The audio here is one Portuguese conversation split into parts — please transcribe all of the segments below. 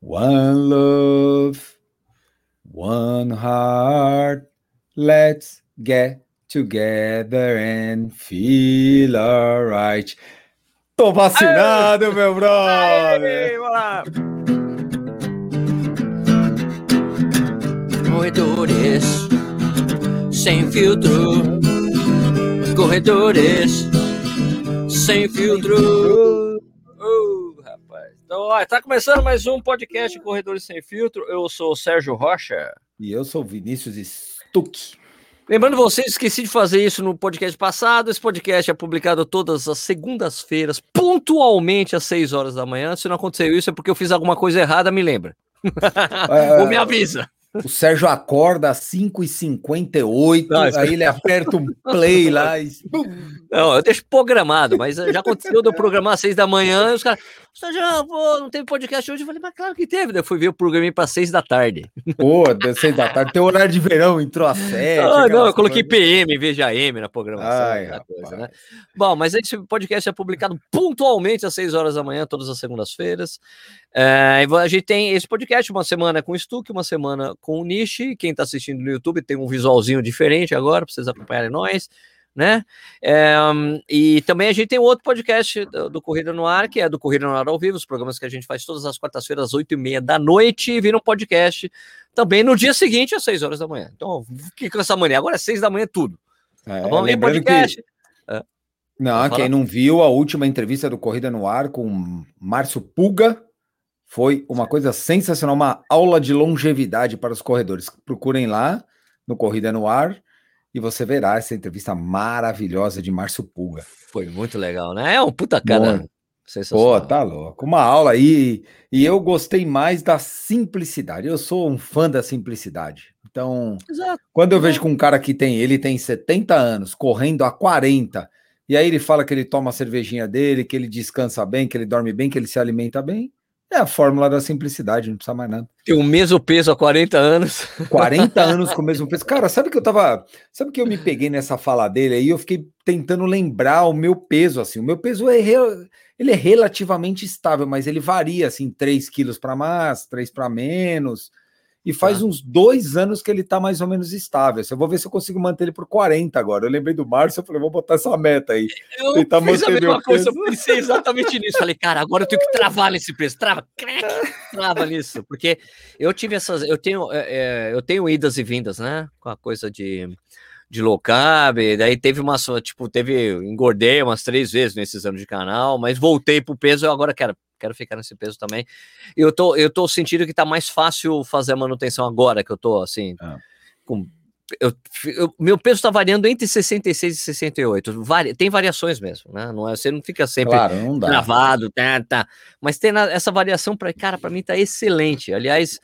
One love, one heart. Let's get together and feel alright. Tô vacinado, Aê! meu brother! Corredores sem filtro. Corredores sem filtro. Então, ó, tá começando mais um podcast Corredores Sem Filtro. Eu sou o Sérgio Rocha. E eu sou o Vinícius Stuck. Lembrando vocês, esqueci de fazer isso no podcast passado. Esse podcast é publicado todas as segundas-feiras, pontualmente às 6 horas da manhã. Se não aconteceu isso, é porque eu fiz alguma coisa errada, me lembra. É, Ou me avisa. O Sérgio acorda às 5h58, aí ele aperta um play lá e. Não, eu deixo programado, mas já aconteceu de eu programar às 6 da manhã e os caras. Sérgio, pô, não teve podcast hoje. Eu falei, mas claro que teve. Daí eu fui ver o programa para 6 da tarde. Pô, 6 da tarde. Tem horário de verão, entrou às 7. Ah, não, eu coloquei PM em vez de AM na programação. Ai, coisa, né? Bom, mas esse podcast é publicado pontualmente às 6 horas da manhã, todas as segundas-feiras. É, a gente tem esse podcast, uma semana com o Stuck, uma semana com o Nishi. Quem está assistindo no YouTube tem um visualzinho diferente agora, para vocês acompanharem nós, né? É, e também a gente tem outro podcast do, do, Corrida no Ar, que é do Corrida no Ar ao vivo, os programas que a gente faz todas as quartas-feiras, às oito e meia da noite, e vira um podcast também no dia seguinte, às seis horas da manhã. Então, que com essa manhã? Agora é seis da manhã tudo. É, tá bom? E podcast. Que... É. Não, quem não viu a última entrevista do Corrida no Ar com Márcio Puga, foi uma coisa sensacional, uma aula de longevidade para os corredores. Procurem lá no Corrida no Ar e você verá essa entrevista maravilhosa de Márcio Pulga. Foi muito legal, né? É um puta cara. Pô, tá louco. Uma aula aí. E eu gostei mais da simplicidade. Eu sou um fã da simplicidade. Então, Exato. quando eu vejo que um cara que tem, ele tem 70 anos, correndo a 40, e aí ele fala que ele toma a cervejinha dele, que ele descansa bem, que ele dorme bem, que ele se alimenta bem, é a fórmula da simplicidade, não precisa mais nada. Tem o mesmo peso há 40 anos. 40 anos com o mesmo peso. Cara, sabe que eu tava. Sabe que eu me peguei nessa fala dele aí? Eu fiquei tentando lembrar o meu peso, assim. O meu peso é, ele é relativamente estável, mas ele varia, assim, 3 quilos para mais, 3 para menos. E faz tá. uns dois anos que ele tá mais ou menos estável. Eu vou ver se eu consigo manter ele por 40 agora. Eu lembrei do Márcio, eu falei, vou botar essa meta aí. Eu Tentar fiz a mesma coisa, eu pensei exatamente nisso. Falei, cara, agora eu tenho que travar nesse preço. Trava, crack, trava nisso. Porque eu tive essas, eu tenho, é, é, eu tenho idas e vindas, né? Com a coisa de de low carb, daí teve uma, tipo, teve, engordei umas três vezes nesses anos de canal, mas voltei pro peso, eu agora quero quero ficar nesse peso também. Eu tô, eu tô sentindo que tá mais fácil fazer a manutenção agora, que eu tô assim, ah. com. Eu, eu, meu peso está variando entre 66 e 68. Vari, tem variações mesmo, né? Não é, você não fica sempre claro, não travado, tá, tá. Mas tem essa variação para cara, para mim tá excelente. Aliás,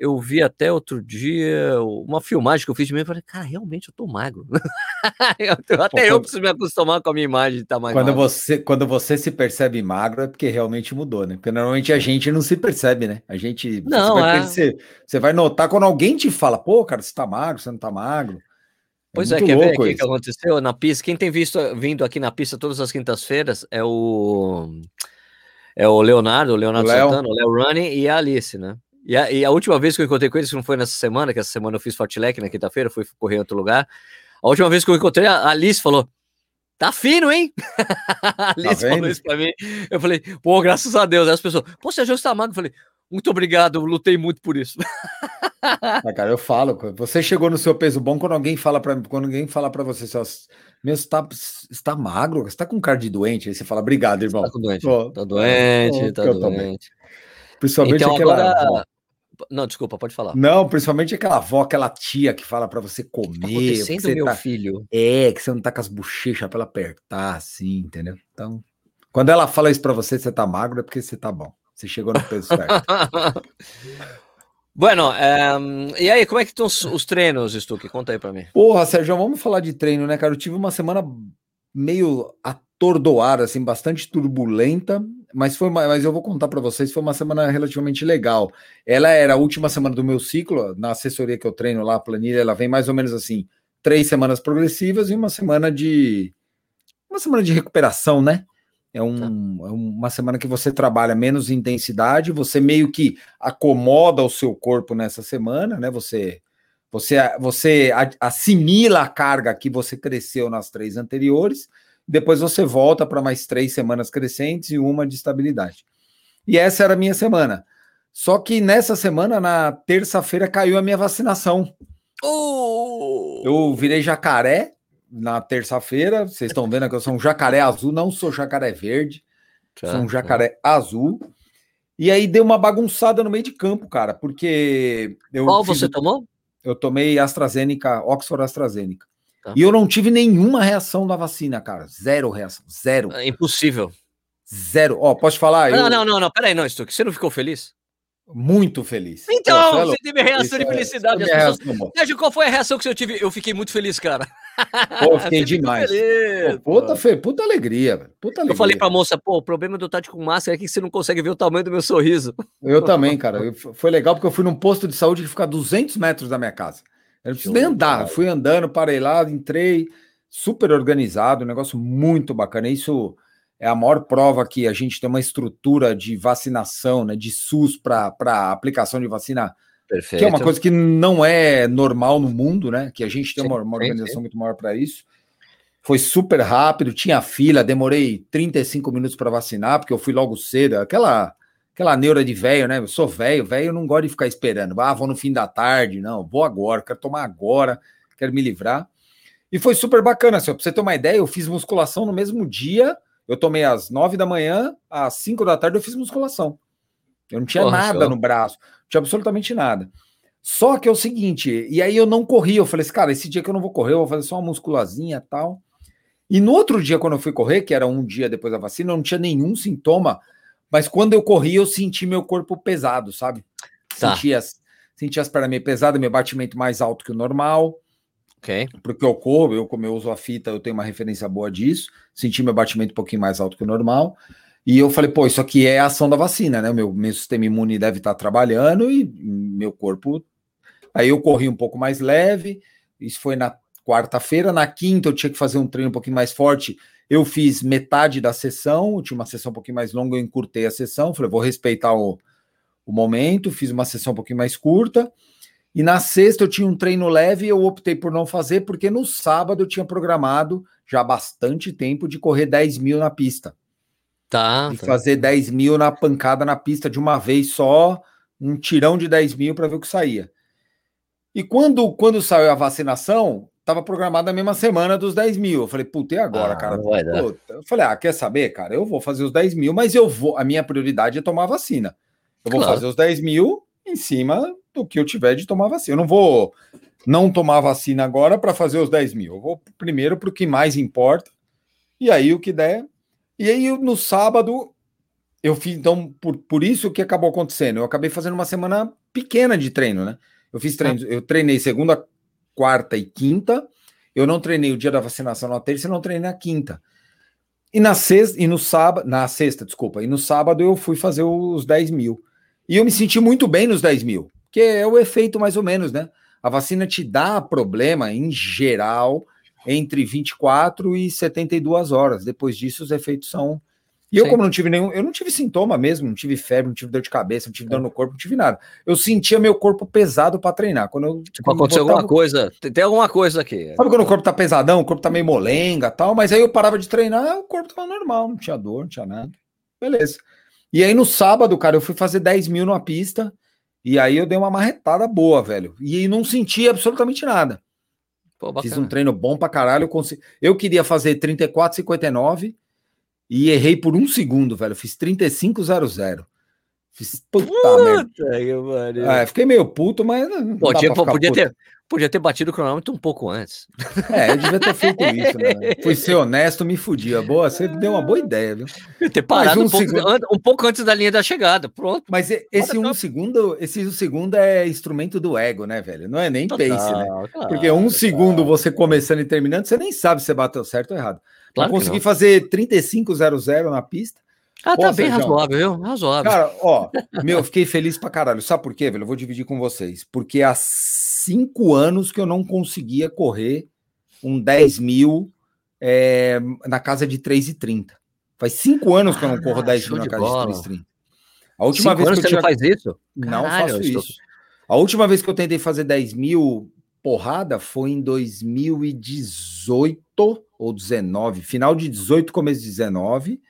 eu vi até outro dia uma filmagem que eu fiz de mim e falei, cara, realmente eu tô magro. eu, até Pô, eu preciso me acostumar com a minha imagem de estar tá mais quando magro. Você, quando você se percebe magro é porque realmente mudou, né? Porque normalmente a gente não se percebe, né? A gente. Não, você, vai, é... você, você vai notar quando alguém te fala, pô, cara, você tá magro, você não tá magro. É pois é, quer ver o que aconteceu na pista? Quem tem visto vindo aqui na pista todas as quintas-feiras é o é o Leonardo, o Leonardo o Santana, o Léo Running e a Alice, né? E a, e a, última vez que eu encontrei com eles, que não foi nessa semana, que essa semana eu fiz Fortilec na quinta-feira, fui correr em outro lugar. A última vez que eu encontrei, a Alice falou: Tá fino, hein? a Alice tá falou isso pra mim. Eu falei, pô, graças a Deus. Aí as pessoas, pô, você já tá magro? Eu falei, muito obrigado, eu lutei muito por isso. ah, cara, eu falo, você chegou no seu peso bom quando alguém fala para quando alguém fala para você, meu, você tá, está magro, você tá com cara de doente, aí você fala, obrigado, irmão. Tá doente, oh, tá doente, tá doente. Principalmente então, aquela. Agora... Não, desculpa, pode falar. Não, principalmente aquela avó, aquela tia que fala para você comer. Tá você meu tá... filho? É, que você não tá com as bochechas para ela apertar, assim, entendeu? Então, quando ela fala isso para você, você tá magro, é porque você tá bom. Você chegou no peso certo. bueno, um, e aí, como é que estão os, os treinos, Stuck? Conta aí para mim. Porra, Sérgio, vamos falar de treino, né, cara? Eu tive uma semana meio atordoada, assim, bastante turbulenta, mas foi mas eu vou contar para vocês, foi uma semana relativamente legal. Ela era a última semana do meu ciclo, na assessoria que eu treino lá, a planilha, ela vem mais ou menos assim, três semanas progressivas e uma semana de uma semana de recuperação, né? É, um, tá. é uma semana que você trabalha menos intensidade, você meio que acomoda o seu corpo nessa semana, né? Você você, você assimila a carga que você cresceu nas três anteriores, depois você volta para mais três semanas crescentes e uma de estabilidade. E essa era a minha semana. Só que nessa semana, na terça-feira, caiu a minha vacinação. Oh! Eu virei jacaré na terça-feira. Vocês estão vendo que eu sou um jacaré azul, não sou jacaré verde, sou um jacaré azul. E aí deu uma bagunçada no meio de campo, cara, porque eu. Qual você tomou? Eu tomei AstraZeneca, Oxford AstraZeneca. Tá. E eu não tive nenhuma reação da vacina, cara. Zero reação. Zero. É impossível. Zero. Ó, oh, posso falar? Não, eu... não, não, não. Peraí, não, Stuck. Você não ficou feliz? Muito feliz. Então, Pô, você teve reação de é felicidade. É, pessoas... Reação, qual foi a reação que eu tive? Eu fiquei muito feliz, cara. Pô, fiquei demais. Feliz, pô, puta, fe... puta alegria, puta alegria. Eu falei pra moça, pô, o problema do Tati com máscara é que você não consegue ver o tamanho do meu sorriso. Eu também, cara. Foi legal porque eu fui num posto de saúde que fica a 200 metros da minha casa. Eu não preciso nem andar. Fui andando, parei lá, entrei, super organizado, um negócio muito bacana. Isso é a maior prova que a gente tem uma estrutura de vacinação, né, de SUS para aplicação de vacina, Perfeito. que é uma coisa que não é normal no mundo, né? Que a gente tem sim, uma, uma, organização sim. muito maior para isso. Foi super rápido, tinha fila, demorei 35 minutos para vacinar, porque eu fui logo cedo. Aquela aquela neura de velho, né? Eu sou velho, velho não gosta de ficar esperando. Ah, vou no fim da tarde, não, vou agora, quero tomar agora, quero me livrar. E foi super bacana, assim, pra você ter uma ideia, eu fiz musculação no mesmo dia eu tomei às nove da manhã, às cinco da tarde eu fiz musculação. Eu não tinha Porra, nada no braço, não tinha absolutamente nada. Só que é o seguinte, e aí eu não corri, eu falei assim, cara, esse dia que eu não vou correr, eu vou fazer só uma musculazinha e tal. E no outro dia, quando eu fui correr, que era um dia depois da vacina, eu não tinha nenhum sintoma, mas quando eu corri, eu senti meu corpo pesado, sabe? Tá. Senti, as, senti as pernas meio pesadas, meu batimento mais alto que o normal. Ok. Porque eu corro, eu como eu uso a fita, eu tenho uma referência boa disso. Senti meu batimento um pouquinho mais alto que o normal. E eu falei, pô, isso aqui é a ação da vacina, né? Meu, meu sistema imune deve estar trabalhando e meu corpo. Aí eu corri um pouco mais leve. Isso foi na quarta-feira. Na quinta eu tinha que fazer um treino um pouquinho mais forte. Eu fiz metade da sessão, tinha uma sessão um pouquinho mais longa, eu encurtei a sessão. Falei, vou respeitar o, o momento. Fiz uma sessão um pouquinho mais curta. E na sexta eu tinha um treino leve e eu optei por não fazer, porque no sábado eu tinha programado já há bastante tempo de correr 10 mil na pista. Tá. E tá. fazer 10 mil na pancada na pista de uma vez só, um tirão de 10 mil para ver o que saía. E quando, quando saiu a vacinação, estava programado na mesma semana dos 10 mil. Eu falei, puta, e agora, ah, cara? Eu falei, ah, quer saber, cara? Eu vou fazer os 10 mil, mas eu vou. A minha prioridade é tomar vacina. Eu vou claro. fazer os 10 mil em cima do que eu tiver de tomar vacina. Eu não vou não tomar vacina agora para fazer os 10 mil. Eu vou primeiro para o que mais importa, e aí o que der. E aí no sábado, eu fiz, então, por, por isso que acabou acontecendo. Eu acabei fazendo uma semana pequena de treino, né? Eu fiz treino, eu treinei segunda, quarta e quinta. Eu não treinei o dia da vacinação na terça e não treinei na quinta. E na sexta, e no sábado, na sexta, desculpa, e no sábado eu fui fazer os 10 mil. E eu me senti muito bem nos 10 mil que é o efeito mais ou menos, né? A vacina te dá problema, em geral, entre 24 e 72 horas. Depois disso, os efeitos são. E eu, Sim. como não tive nenhum, eu não tive sintoma mesmo, não tive febre, não tive dor de cabeça, não tive dor é. no corpo, não tive nada. Eu sentia meu corpo pesado para treinar. Quando eu, tipo, aconteceu botava... alguma coisa, tem alguma coisa aqui. Sabe quando o corpo tá pesadão, o corpo tá meio molenga tal, mas aí eu parava de treinar, o corpo tava normal, não tinha dor, não tinha nada. Beleza. E aí no sábado, cara, eu fui fazer 10 mil numa pista. E aí eu dei uma marretada boa, velho. E não senti absolutamente nada. Pô, Fiz um treino bom pra caralho. Eu, consegui... eu queria fazer 34,59 e errei por um segundo, velho. Fiz 35,00. Fiz puta, puta merda. É, fiquei meio puto, mas. Pô, tinha, podia, ter, Podia ter batido o cronômetro um pouco antes. É, eu devia ter feito isso, né? Fui ser honesto, me fudia. Boa, você deu uma boa ideia, viu? Ter parado um, um, pouco, segundo... um, pouco, antes da linha da chegada, pronto. Mas esse um segundo, esse um segundo é instrumento do ego, né, velho? Não é nem Total, pace, né? Claro, Porque um claro. segundo você começando e terminando, você nem sabe se você bateu certo ou errado. Claro eu consegui fazer 35.00 na pista. Ah, Pô, tá bem razoável, viu? Razoável. Cara, ó, meu, fiquei feliz pra caralho. Sabe por quê, velho? Eu vou dividir com vocês. Porque as cinco anos que eu não conseguia correr um 10 mil é, na casa de 3,30. Faz cinco anos que eu não corro ah, 10 mil na casa de 330. A última cinco vez que eu tinha... faz isso? Não Caralho, faço isso. A última vez que eu tentei fazer 10 mil porrada foi em 2018 ou 19, final de 18, começo de 19,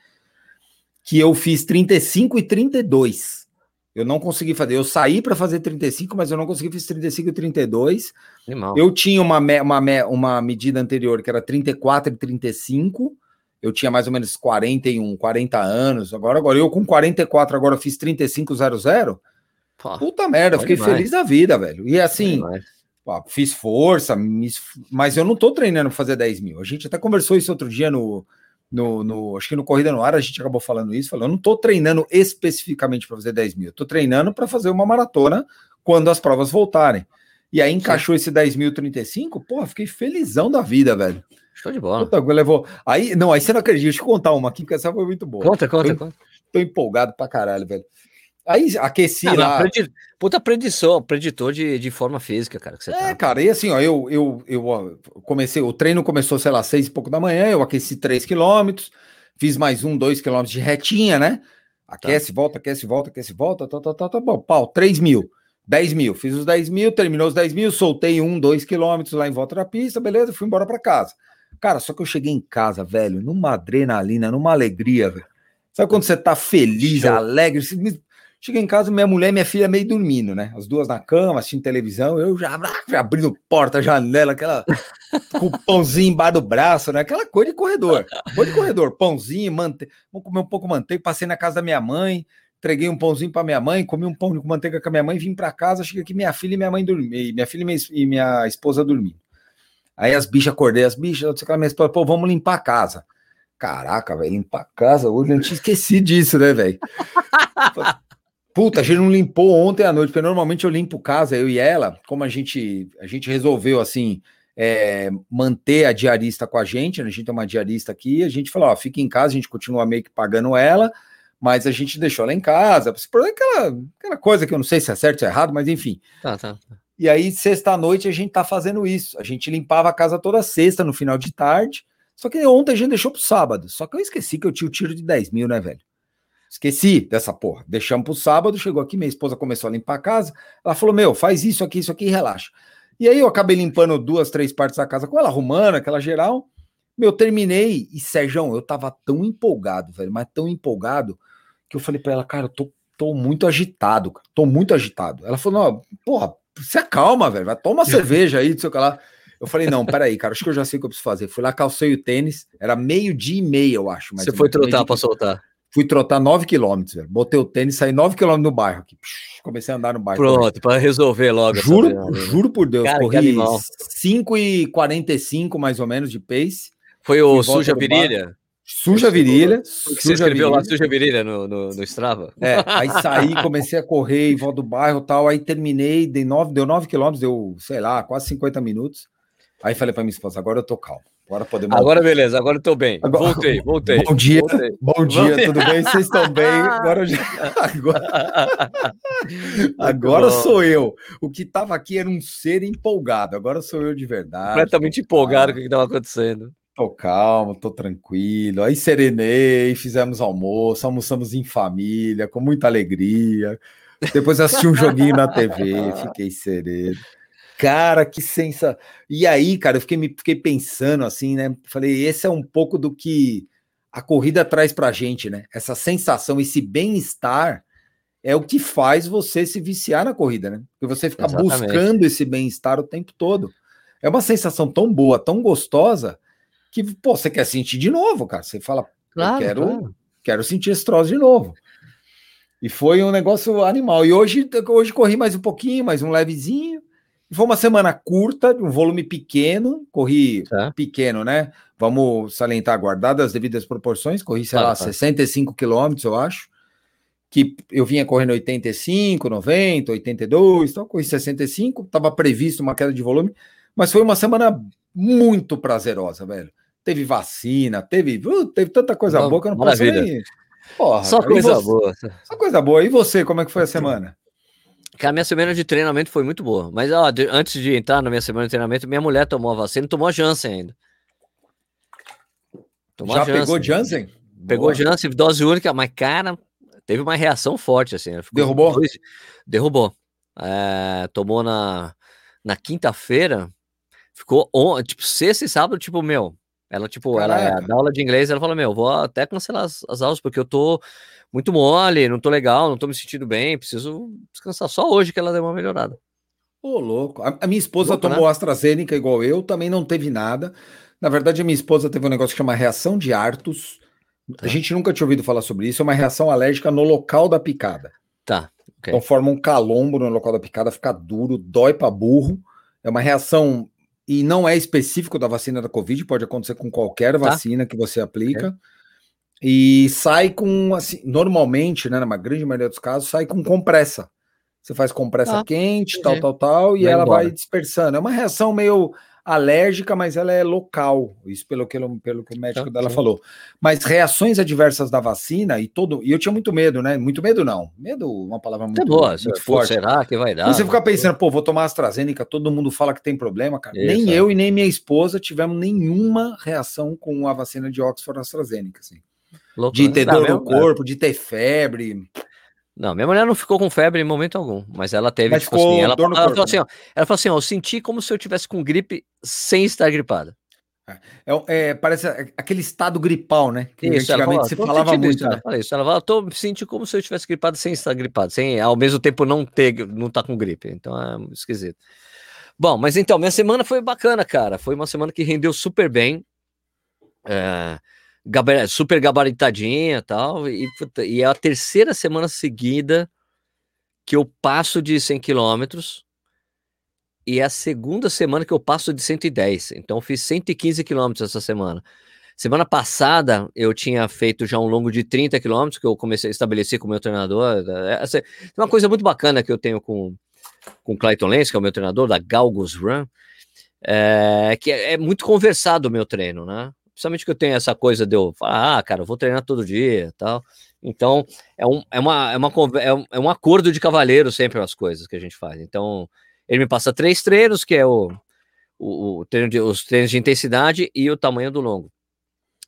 que eu fiz 35 e 32. Eu não consegui fazer. Eu saí para fazer 35, mas eu não consegui, fiz 35 e 32. Animal. Eu tinha uma, uma, uma medida anterior que era 34 e 35. Eu tinha mais ou menos 41, 40 anos. Agora, agora eu com 44, agora fiz 3500. Pô, Puta merda, fiquei demais. feliz da vida, velho. E assim, fiz força, mas eu não tô treinando pra fazer 10 mil. A gente até conversou isso outro dia no, no, no, acho que no Corrida no Ar a gente acabou falando isso, falando, eu não estou treinando especificamente para fazer 10 mil, estou treinando para fazer uma maratona quando as provas voltarem. E aí encaixou Sim. esse 10 mil 35, pô, fiquei felizão da vida, velho. Show de bola. Puta, levou. Aí, não, aí você não acredita, deixa eu contar uma aqui, porque essa foi muito boa. Conta, conta, tô, conta. Tô empolgado pra caralho, velho. Aí aqueci não, lá. Predi... Puta predição, preditor de, de forma física, cara. Que você é, tá. cara, e assim, ó, eu, eu, eu comecei, o treino começou, sei lá, seis e pouco da manhã, eu aqueci três quilômetros, fiz mais um, dois quilômetros de retinha, né? Aquece, tá. volta, aquece, volta, aquece, volta, tá, tá, tá, tá, bom, pau, três mil, dez mil, fiz os dez mil, terminou os dez mil, soltei um, dois quilômetros lá em volta da pista, beleza, fui embora para casa. Cara, só que eu cheguei em casa, velho, numa adrenalina, numa alegria, velho. Sabe quando você tá feliz, Show. alegre? Cheguei em casa, minha mulher e minha filha meio dormindo, né? As duas na cama, assistindo televisão, eu já, já abrindo porta, janela, aquela com o pãozinho embaixo do braço, né? Aquela coisa de corredor. Coisa de corredor, pãozinho, manteiga. Vamos comer um pouco de manteiga. Passei na casa da minha mãe, entreguei um pãozinho para minha mãe, comi um pão com manteiga com a minha mãe, vim para casa, cheguei aqui, minha filha e minha mãe dormiam, minha filha e minha, e minha esposa dormindo. Aí as bichas, acordei as bichas, eu disse minha esposa, pô, vamos limpar a casa. Caraca, velho, limpar a casa hoje, eu tinha esquecido disso, né, velho? Puta, a gente não limpou ontem à noite, porque normalmente eu limpo casa, eu e ela, como a gente, a gente resolveu assim é, manter a diarista com a gente, né? a gente tem uma diarista aqui, a gente falou, ó, fica em casa, a gente continua meio que pagando ela, mas a gente deixou ela em casa, por aquela, aquela coisa que eu não sei se é certo ou é errado, mas enfim. Tá, tá. E aí, sexta-noite, a gente tá fazendo isso. A gente limpava a casa toda sexta, no final de tarde. Só que ontem a gente deixou pro sábado. Só que eu esqueci que eu tinha o tiro de 10 mil, né, velho? Esqueci dessa porra. Deixamos pro sábado, chegou aqui, minha esposa começou a limpar a casa. Ela falou: Meu, faz isso aqui, isso aqui e relaxa. E aí eu acabei limpando duas, três partes da casa com ela, arrumando aquela geral. Meu, terminei e Sérgio, eu tava tão empolgado, velho, mas tão empolgado que eu falei para ela, cara, eu tô, tô muito agitado, cara, tô muito agitado. Ela falou: Não, porra, se acalma, velho, vai tomar cerveja aí, não sei o que lá. Eu falei, não, peraí, cara, acho que eu já sei o que eu preciso fazer. Fui lá, calcei o tênis, era meio-dia e meia, eu acho. Você foi trotar para soltar? Fui trotar 9 quilômetros, velho. Botei o tênis, saí 9 quilômetros no bairro aqui. Comecei a andar no bairro. Pronto, para resolver logo. Juro, né? juro por Deus, Cara, corri 5 e 45 mais ou menos de pace. Foi o Suja Virilha? Suja Virilha. Você escreveu virilha. lá Suja Virilha no, no, no, Strava? É, aí saí, comecei a correr em volta do bairro e tal, aí terminei, dei 9, deu 9 quilômetros, deu, sei lá, quase 50 minutos. Aí falei para minha esposa, agora eu tô calmo. Agora podemos. Agora beleza, agora eu tô bem. Agora... Voltei, voltei. Bom dia, voltei. bom dia, tudo bem? Vocês estão bem? Agora, já... agora... agora sou eu. O que estava aqui era um ser empolgado. Agora sou eu de verdade. Completamente empolgado com o que estava acontecendo. Tô calmo, tô tranquilo. Aí serenei, fizemos almoço, almoçamos em família, com muita alegria. Depois assisti um joguinho na TV, fiquei sereno. Cara, que sensação. E aí, cara, eu fiquei, me, fiquei pensando assim, né? Falei, esse é um pouco do que a corrida traz pra gente, né? Essa sensação, esse bem-estar é o que faz você se viciar na corrida, né? Porque você fica Exatamente. buscando esse bem-estar o tempo todo. É uma sensação tão boa, tão gostosa, que, pô, você quer sentir de novo, cara. Você fala, claro, quero, claro. quero sentir esse troço de novo. E foi um negócio animal. E hoje, hoje corri mais um pouquinho, mais um levezinho. Foi uma semana curta, um volume pequeno, corri tá. pequeno, né? Vamos salientar, guardadas as devidas proporções, corri, sei tá, lá, tá. 65 quilômetros, eu acho. Que eu vinha correndo 85, 90, 82, então corri 65, estava previsto uma queda de volume, mas foi uma semana muito prazerosa, velho. Teve vacina, teve, uh, teve tanta coisa boa que eu não posso nem... Porra, só coisa você, boa. Só coisa boa. E você, como é que foi a semana? A minha semana de treinamento foi muito boa. Mas ó, de, antes de entrar na minha semana de treinamento, minha mulher tomou a vacina, tomou a Janssen ainda. Tomou Já a Janssen. pegou Janssen? Pegou Boa. Janssen, dose única, mas, cara, teve uma reação forte, assim. Derrubou? Dois, derrubou. É, tomou na, na quinta-feira, ficou, on, tipo, sexta e sábado, tipo, meu, ela, tipo, Caraca. ela dá aula de inglês, ela fala, meu, vou até cancelar as, as, aulas, porque eu tô muito mole, não tô legal, não tô me sentindo bem, preciso descansar. Só hoje que ela deu uma melhorada. Ô, louco. A, minha esposa louco, tomou né? AstraZeneca igual eu, também não teve nada. Na verdade, a minha esposa teve um negócio que chama reação de Artus. Tá. A gente nunca tinha ouvido falar sobre isso, é uma reação alérgica no local da picada. Tá. Okay. Então forma um calombo no local da picada, fica duro, dói para burro. É uma reação e não é específico da vacina da Covid, pode acontecer com qualquer tá. vacina que você aplica. Okay. E sai com, assim, normalmente, né, na grande maioria dos casos, sai com compressa. Você faz compressa ah, quente, entendi. tal, tal, tal, e vai ela embora. vai dispersando. É uma reação meio alérgica, mas ela é local. Isso pelo que, pelo que o médico tá, dela sim. falou. Mas reações adversas da vacina e todo. E eu tinha muito medo, né? Muito medo, não. Medo, uma palavra muito, é boa, muito forte. Será que vai dar? Você fica pensando, pô, vou tomar AstraZeneca, todo mundo fala que tem problema, cara. Isso, nem é. eu e nem minha esposa tivemos nenhuma reação com a vacina de Oxford AstraZeneca, assim. Louco, de né? ter dor no corpo, de ter febre. Não, minha mulher não ficou com febre em momento algum, mas ela teve, mas tipo assim, ela, ela, falou assim, ó, ela falou assim, ó, eu senti como se eu tivesse com gripe sem estar gripada. É, é, é parece aquele estado gripal, né? Que isso, antigamente se falava muito. Isso, né? isso. Ela falou, tô sentindo como se eu tivesse gripado sem estar gripado, sem ao mesmo tempo não ter, não estar tá com gripe. Então é esquisito. Bom, mas então, minha semana foi bacana, cara. Foi uma semana que rendeu super bem. É, super gabaritadinha e tal, e, é a terceira semana seguida que eu passo de 100 quilômetros e é a segunda semana que eu passo de 110. Então eu fiz 115 quilômetros essa semana. Semana passada eu tinha feito já um longo de 30 quilômetros que eu comecei a estabelecer com o meu treinador. É uma coisa muito bacana que eu tenho com com Clayton Lenz, que é o meu treinador da Galgos Run, é, que é, é muito conversado o meu treino, né? Principalmente que eu tenho essa coisa de eu falar, ah, cara, eu vou treinar todo dia tal. Então, é um, é, uma, é, uma, é, um, é um acordo de cavaleiro sempre as coisas que a gente faz. Então, ele me passa três treinos, que é o, o, o treino de, os treinos de intensidade e o tamanho do longo.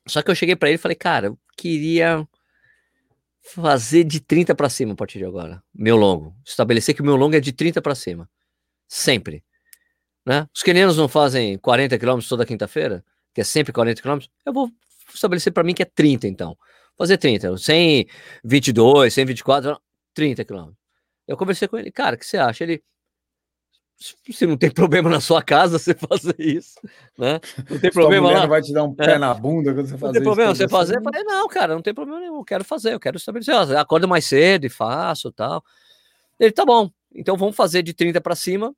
Só que eu cheguei para ele e falei, cara, eu queria fazer de 30 para cima a partir de agora, meu longo. Estabelecer que o meu longo é de 30 para cima. Sempre. Né? Os quenianos não fazem 40 quilômetros toda quinta-feira? Que é sempre 40 km, eu vou estabelecer para mim que é 30, então. Fazer 30, 122, 124, 30 km. Eu conversei com ele, cara, o que você acha? Ele, se não tem problema na sua casa você fazer isso, né? Não tem problema lá. vai te dar um pé é. na bunda quando você fazer Não tem problema você fazer? Eu falei, não, cara, não tem problema nenhum, eu quero fazer, eu quero estabelecer. Eu acordo mais cedo e faço tal. Ele, tá bom, então vamos fazer de 30 para cima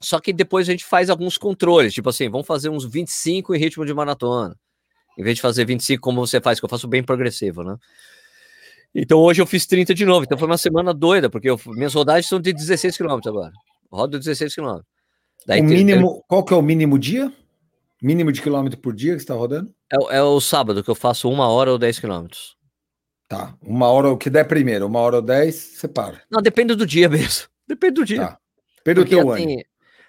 só que depois a gente faz alguns controles, tipo assim, vamos fazer uns 25 em ritmo de maratona. Em vez de fazer 25 como você faz, que eu faço bem progressivo, né? Então hoje eu fiz 30 de novo. Então foi uma semana doida, porque eu, minhas rodagens são de 16 km agora. Rodo 16 km. Daí, o mínimo, tem... qual que é o mínimo dia? Mínimo de quilômetro por dia que você está rodando? É, é, o sábado, que eu faço uma hora ou 10 quilômetros. Tá, uma hora o que der primeiro, uma hora ou 10, você para. Não, depende do dia mesmo. Depende do dia. Tá. Depende do teu assim, ano.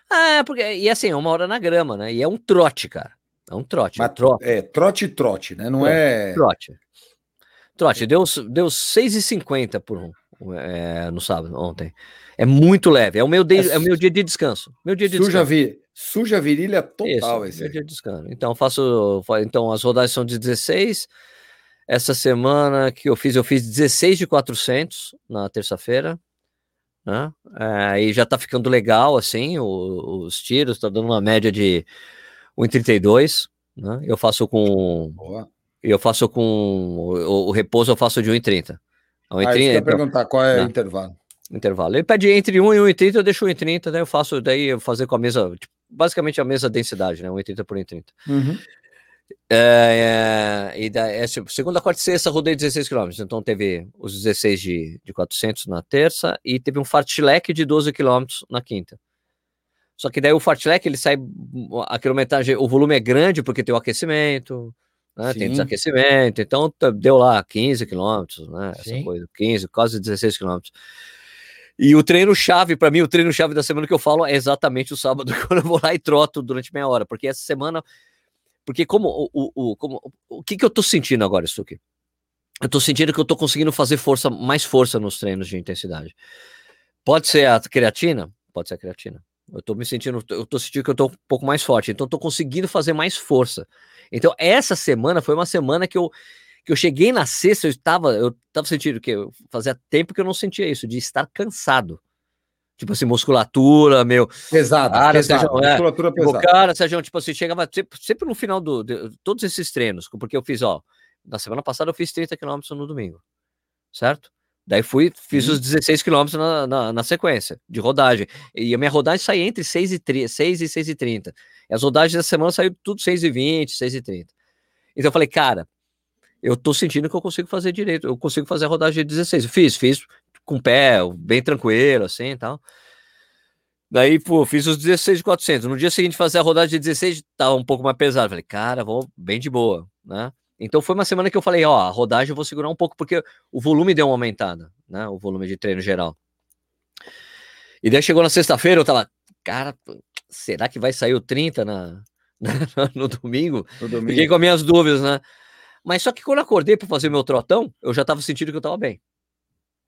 Ah, porque, e assim, é uma hora na grama, né? E é um trote, cara. É um trote. Mas, trote. É, trote trote, né? Não é. é... Trote. Trote, deu, deu 6,50 por um é, no sábado, ontem. É muito leve. É o meu, de, é, é o meu dia de descanso. Meu dia de suja descanso. Vi, suja virilha total Isso, esse. Meu dia de descanso. Então, faço. Então, as rodagens são de 16. Essa semana que eu fiz, eu fiz 16 de 400 na terça-feira né? É, e já tá ficando legal, assim, o, os tiros, tá dando uma média de 1,32, né? Eu faço com... Boa. Eu faço com... O, o repouso eu faço de 1,30. 1,30 ah, então, perguntar qual é né? o intervalo. Intervalo. Ele pede entre 1 e 1,30, eu deixo 1,30, daí eu faço, daí eu fazer com a mesa, tipo, basicamente a mesma densidade, né? 1,30 por 1,30. Uhum. É, é, e da, é, segunda, quarta e sexta rodei 16 km, então teve os 16 de, de 400 na terça e teve um fartlek de 12 km na quinta. Só que daí o fartlek ele sai a quilometragem, o volume é grande porque tem o aquecimento, né, tem desaquecimento, então deu lá 15 km, né, essa coisa, 15, quase 16 km. E o treino chave, para mim, o treino chave da semana que eu falo é exatamente o sábado, quando eu vou lá e troto durante meia hora, porque essa semana Porque como o, o, o, como, o que, que eu tô sentindo agora, isso aqui? Eu tô sentindo que eu tô conseguindo fazer força, mais força nos treinos de intensidade. Pode ser a creatina? Pode ser a creatina. Eu tô me sentindo, eu tô sentindo que eu tô um pouco mais forte, então eu tô conseguindo fazer mais força. Então, essa semana foi uma semana que eu, que eu cheguei na sexta, eu estava, eu estava sentindo que fazia tempo que eu não sentia isso, de estar cansado. Tipo assim, musculatura, meu. Pesado, cara, pesado Sérgio, é, musculatura tipo, pesada. cara, Sérgio, tipo assim, chegava sempre, sempre no final do, de, todos esses treinos, porque eu fiz, ó, na semana passada eu fiz 30 quilômetros no domingo, certo? Daí fui, fiz os 16 quilômetros na, na, na, sequência de rodagem. E a minha rodagem saía entre 6 e, 30, 6 e 6 e 30. E as rodagens da semana saíram tudo 6 e 20, 6 e 30. Então eu falei, cara, eu tô sentindo que eu consigo fazer direito. Eu consigo fazer a rodagem de 16. Eu fiz, fiz com pé, bem tranquilo, assim e tal. Daí, pô, fiz os 16 de 400. No dia seguinte, fazer a rodagem de 16, tava um pouco mais pesado. Falei, cara, vou bem de boa, né? Então foi uma semana que eu falei, ó, a rodagem eu vou segurar um pouco, porque o volume deu uma aumentada, né? O volume de treino geral. E daí chegou na sexta-feira, eu tava, cara, será que vai sair o 30 na, na no domingo? No domingo? Fiquei com as minhas dúvidas, né? Mas só que quando eu acordei para fazer meu trotão, eu já tava sentindo que eu tava bem.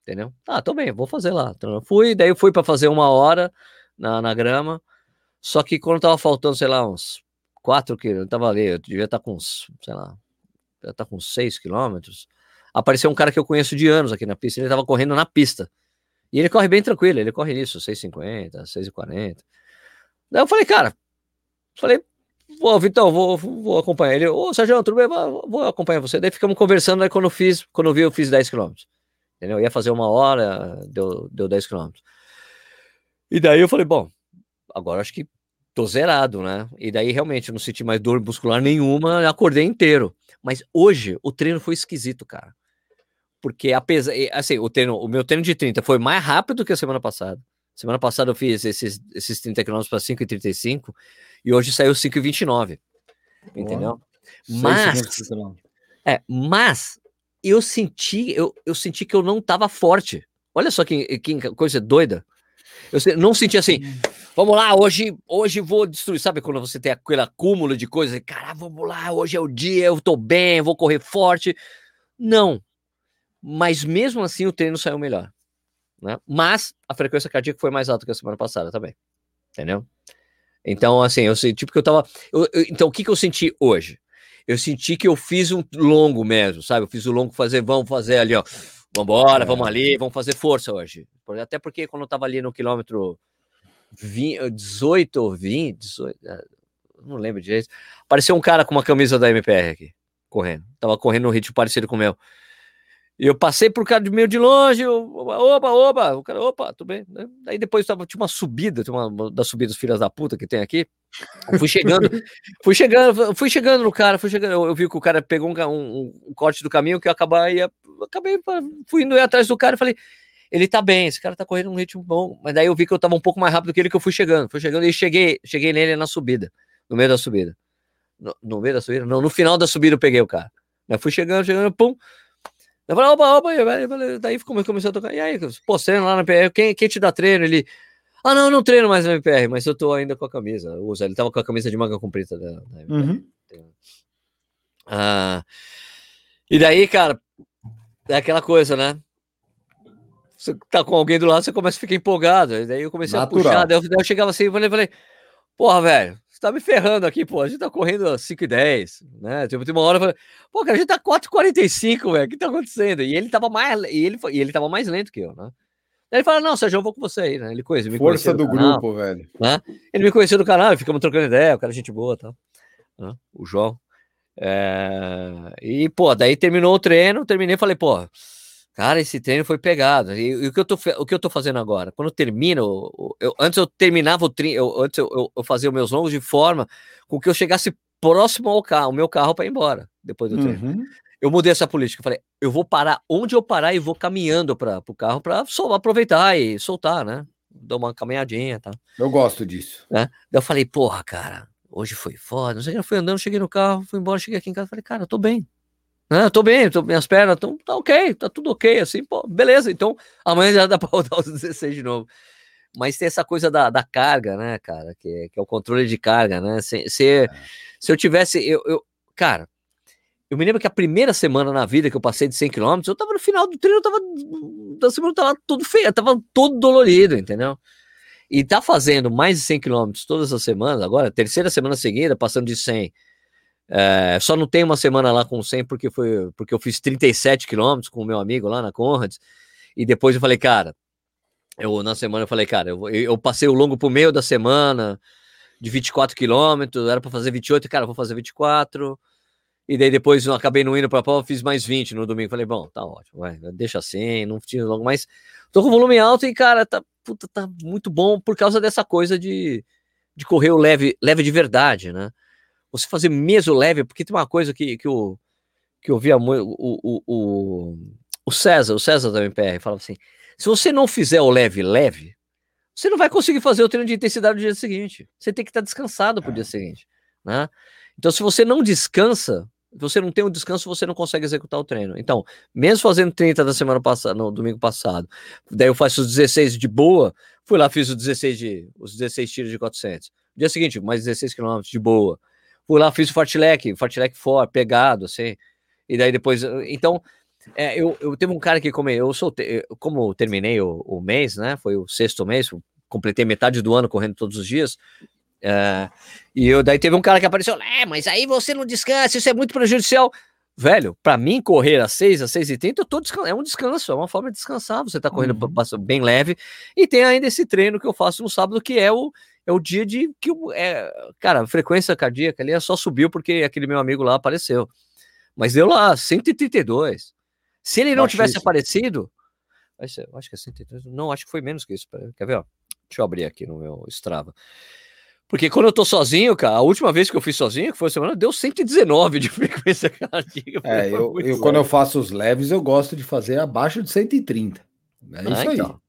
Entendeu? Ah, tô bem, vou fazer lá. Então, fui, daí fui para fazer uma hora na, na grama. Só que quando tava faltando, sei lá, uns 4 quilos, eu tava ali, eu devia estar tá com uns, sei lá, já tá com 6 quilômetros. Apareceu um cara que eu conheço de anos aqui na pista, ele tava correndo na pista. E ele corre bem tranquilo, ele corre nisso, 6,50, 6,40. Daí eu falei, cara, falei, pô, Vitão, vou, vou acompanhar ele. Ô, Sérgio, tudo bem? Vou acompanhar você. Daí ficamos conversando, aí quando eu fiz, quando eu vi, eu fiz 10 quilômetros. Entendeu? Eu ia fazer uma hora, deu, deu 10 quilômetros. E daí eu falei, bom, agora acho que tô zerado, né? E daí realmente eu não senti mais dor muscular nenhuma, acordei inteiro. Mas hoje o treino foi esquisito, cara. Porque apesar, assim, o treino, o meu treino de 30 foi mais rápido que a semana passada. Semana passada eu fiz esses, esses 30 km para 5,35 e hoje saiu 5,29. Entendeu? Mas é, mas eu senti, eu, eu senti que eu não estava forte. Olha só que, que coisa doida. Eu não senti assim, vamos lá, hoje, hoje vou destruir. Sabe quando você tem aquele acúmulo de coisas, cara, vamos lá, hoje é o dia, eu tô bem, vou correr forte. Não. Mas mesmo assim o treino saiu melhor. Né? Mas a frequência cardíaca foi mais alta que a semana passada também. Entendeu? Então, assim, eu senti porque eu tava. Eu, eu, então, o que, que eu senti hoje? Eu senti que eu fiz um longo mesmo, sabe? Eu fiz o longo fazer, vamos fazer ali, ó. Vambora, é. vamos ali, vamos fazer força hoje. Até porque quando eu tava ali no quilômetro 20, 18 ou 20, 18, não lembro direito, apareceu um cara com uma camisa da MPR aqui, correndo. Tava correndo num ritmo parecido com o meu. E eu passei por cara de meio de longe, eu, opa, opa, o cara, opa, tudo bem. Né? Aí depois tava, tinha uma subida, tinha uma das subidas filhas da puta que tem aqui. Eu fui chegando, fui chegando, fui chegando no cara, fui chegando, eu, eu vi que o cara pegou um, um, um, corte do caminho que eu acabei, ia, acabei, fui indo atrás do cara e falei, ele tá bem, esse cara tá correndo um ritmo bom, mas daí eu vi que eu tava um pouco mais rápido que ele que eu fui chegando, fui chegando e cheguei, cheguei nele na subida, no meio da subida. No, no meio da subida? Não, no final da subida eu peguei o cara. Eu fui chegando, chegando, pum, eu falei, opa, opa, daí começou a tocar. E aí, pô, treino lá na PR, quem, quem te dá treino? Ele, ah, não, não treino mais na MPR, mas eu tô ainda com a camisa. Usa, ele tava com a camisa de manga comprida da, da uhum. Ah, e daí, cara, é aquela coisa, né? Você tá com alguém do lado, você começa a ficar empolgado. E daí eu comecei Natural. a puxar, daí eu, daí eu chegava assim e falei, falei, porra, velho, você tá me ferrando aqui, pô. A gente tá correndo a 5 e 10, né? Tipo, tem uma hora falei, pô, cara, a gente tá 4,45, velho. O que tá acontecendo? E ele tava mais, e ele, e ele tava mais lento que eu, né? Aí ele fala, não, Sérgio, eu vou com você aí, né? Ele conhece, Força do, do canal, grupo, velho. Né? Ele me conheceu do canal, ficamos trocando ideia, o cara é gente boa tal. Né? O João. É... E, pô, daí terminou o treino, terminei e falei, pô, Cara, esse treino foi pegado. E, e, o, que eu tô, o que eu tô fazendo agora? Quando eu termino, eu, antes eu terminava o treino, eu, antes eu, eu, eu, fazia os meus longos de forma com que eu chegasse próximo ao carro, o meu carro para ir embora depois do treino. Uhum. Eu mudei essa política. Eu falei, eu vou parar onde eu parar e vou caminhando para o carro para aproveitar e soltar, né? Dar uma caminhadinha, tá? Eu gosto disso. Né? Daí eu falei, porra, cara, hoje foi foda. Não sei o que, eu fui andando, cheguei no carro, fui embora, cheguei aqui em casa, falei, cara, eu tô bem. Ah, tô bem, tô, minhas pernas estão tá ok, tá tudo ok, assim, pô, beleza. Então amanhã já dá para rodar os 16 de novo. mas tem essa coisa da, da carga, né, cara? Que, que é o controle de carga, né? Se, se, é. se eu tivesse. Eu, eu, cara, eu me lembro que a primeira semana na vida que eu passei de 100 km, eu tava no final do treino, eu tava. Da semana eu tava todo feio, eu tava todo dolorido, entendeu? E tá fazendo mais de 100 km todas as semanas, agora, terceira semana seguida, passando de 100. É, só não tem uma semana lá com 100 porque, foi, porque eu fiz 37 km com o meu amigo lá na Conrads. E depois eu falei, cara, eu, na semana eu falei, cara, eu, eu passei o longo pro meio da semana de 24 quilômetros, era para fazer 28, cara, vou fazer 24. E daí depois eu acabei não indo para a prova, fiz mais 20 no domingo. Falei, bom, tá ótimo, vai, deixa assim, não tinha logo mais. Tô com volume alto e, cara, tá, puta, tá muito bom por causa dessa coisa de, de correr o leve, leve de verdade, né? Você fazer mesmo leve, porque tem uma coisa que, que, eu, que eu via muito, o, o, o, o César, o César da MPR, falava assim: se você não fizer o leve leve, você não vai conseguir fazer o treino de intensidade no dia seguinte. Você tem que estar descansado pro é. dia seguinte, né? Então, se você não descansa, você não tem um descanso, você não consegue executar o treino. Então, mesmo fazendo 30 da semana passada, no domingo passado, daí eu faço os 16 de boa, fui lá, fiz os 16 de os 16 tiros de 400. No dia seguinte, mais 16 quilômetros de boa. Fui lá, fiz o fartlek, fartlek for, pegado, assim. E daí depois, então, é, eu, eu teve um cara que como eu soltei, como eu terminei o, o mês, né? Foi o sexto mês, completei metade do ano correndo todos os dias. Uh, e eu, daí teve um cara que apareceu, é, mas aí você não descansa, isso é muito prejudicial. Velho, para mim, correr às 6, às 6 e 30, eu tô é um descanso, é uma forma de descansar. Você tá correndo uhum. bem leve. E tem ainda esse treino que eu faço no sábado, que é o, é o dia de que é, cara, a frequência cardíaca ali é só subiu porque aquele meu amigo lá apareceu. Mas deu lá 132. Se ele não tivesse aparecido, acho que é 132, não, acho que foi menos que isso. Quer ver? Ó? Deixa eu abrir aqui no meu Strava. Porque quando eu tô sozinho, cara, a última vez que eu fiz sozinho, que foi semana, deu 119 de frequência cardíaca. É, eu, eu quando eu faço os leves, eu gosto de fazer abaixo de 130. É ah, isso então. aí. É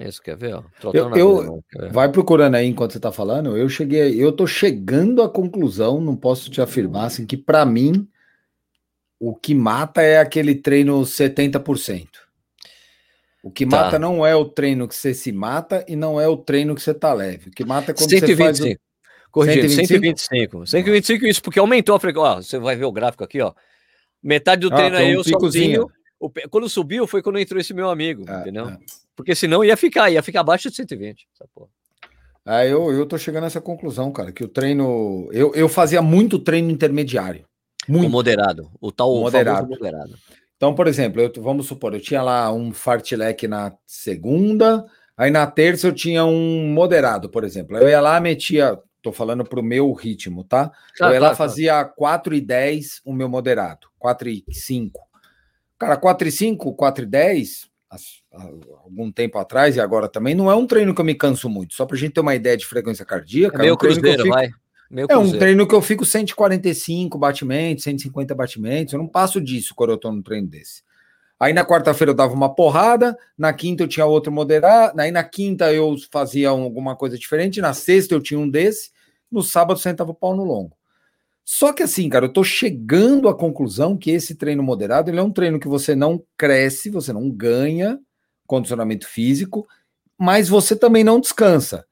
isso, quer ver? Ó, eu, eu ver. vai procurando aí enquanto você tá falando. Eu cheguei, eu tô chegando à conclusão, não posso te afirmar assim que para mim o que mata é aquele treino 70%. O que tá. mata não é o treino que você se mata e não é o treino que você tá leve. O que mata é quando 125. você faz o... Corrigindo, 125. 125 isso, porque aumentou a frequência. Você vai ver o gráfico aqui, ó. Metade do ah, treino ah, aí um eu sozinho. O, quando subiu foi quando entrou esse meu amigo, é, entendeu? É. Porque senão ia ficar, ia ficar abaixo de 120. Essa porra. Ah, eu, eu tô chegando a essa conclusão, cara, que o treino. Eu, eu fazia muito treino intermediário. Muito. O moderado. O tal o moderado. moderado. Então, por exemplo, eu, vamos supor, eu tinha lá um fartlek na segunda, aí na terça eu tinha um moderado, por exemplo. Eu ia lá, metia, tô falando pro meu ritmo, tá? eu ia lá, fazia 4 e 10 o meu moderado, 4 e 5. Cara, 4 e 5, 4 e 10, algum tempo atrás e agora também, não é um treino que eu me canso muito. Só pra gente ter uma ideia de frequência cardíaca. É é um cruzeiro, fico... vai. Meu é um treino que eu fico 145 batimentos, 150 batimentos. Eu não passo disso quando eu tô num treino desse. Aí na quarta-feira eu dava uma porrada, na quinta eu tinha outro moderado, aí na quinta eu fazia alguma coisa diferente, na sexta eu tinha um desse, no sábado sentava o pau no longo. Só que assim, cara, eu tô chegando à conclusão que esse treino moderado, ele é um treino que você não cresce, você não ganha condicionamento físico, mas você também não descansa.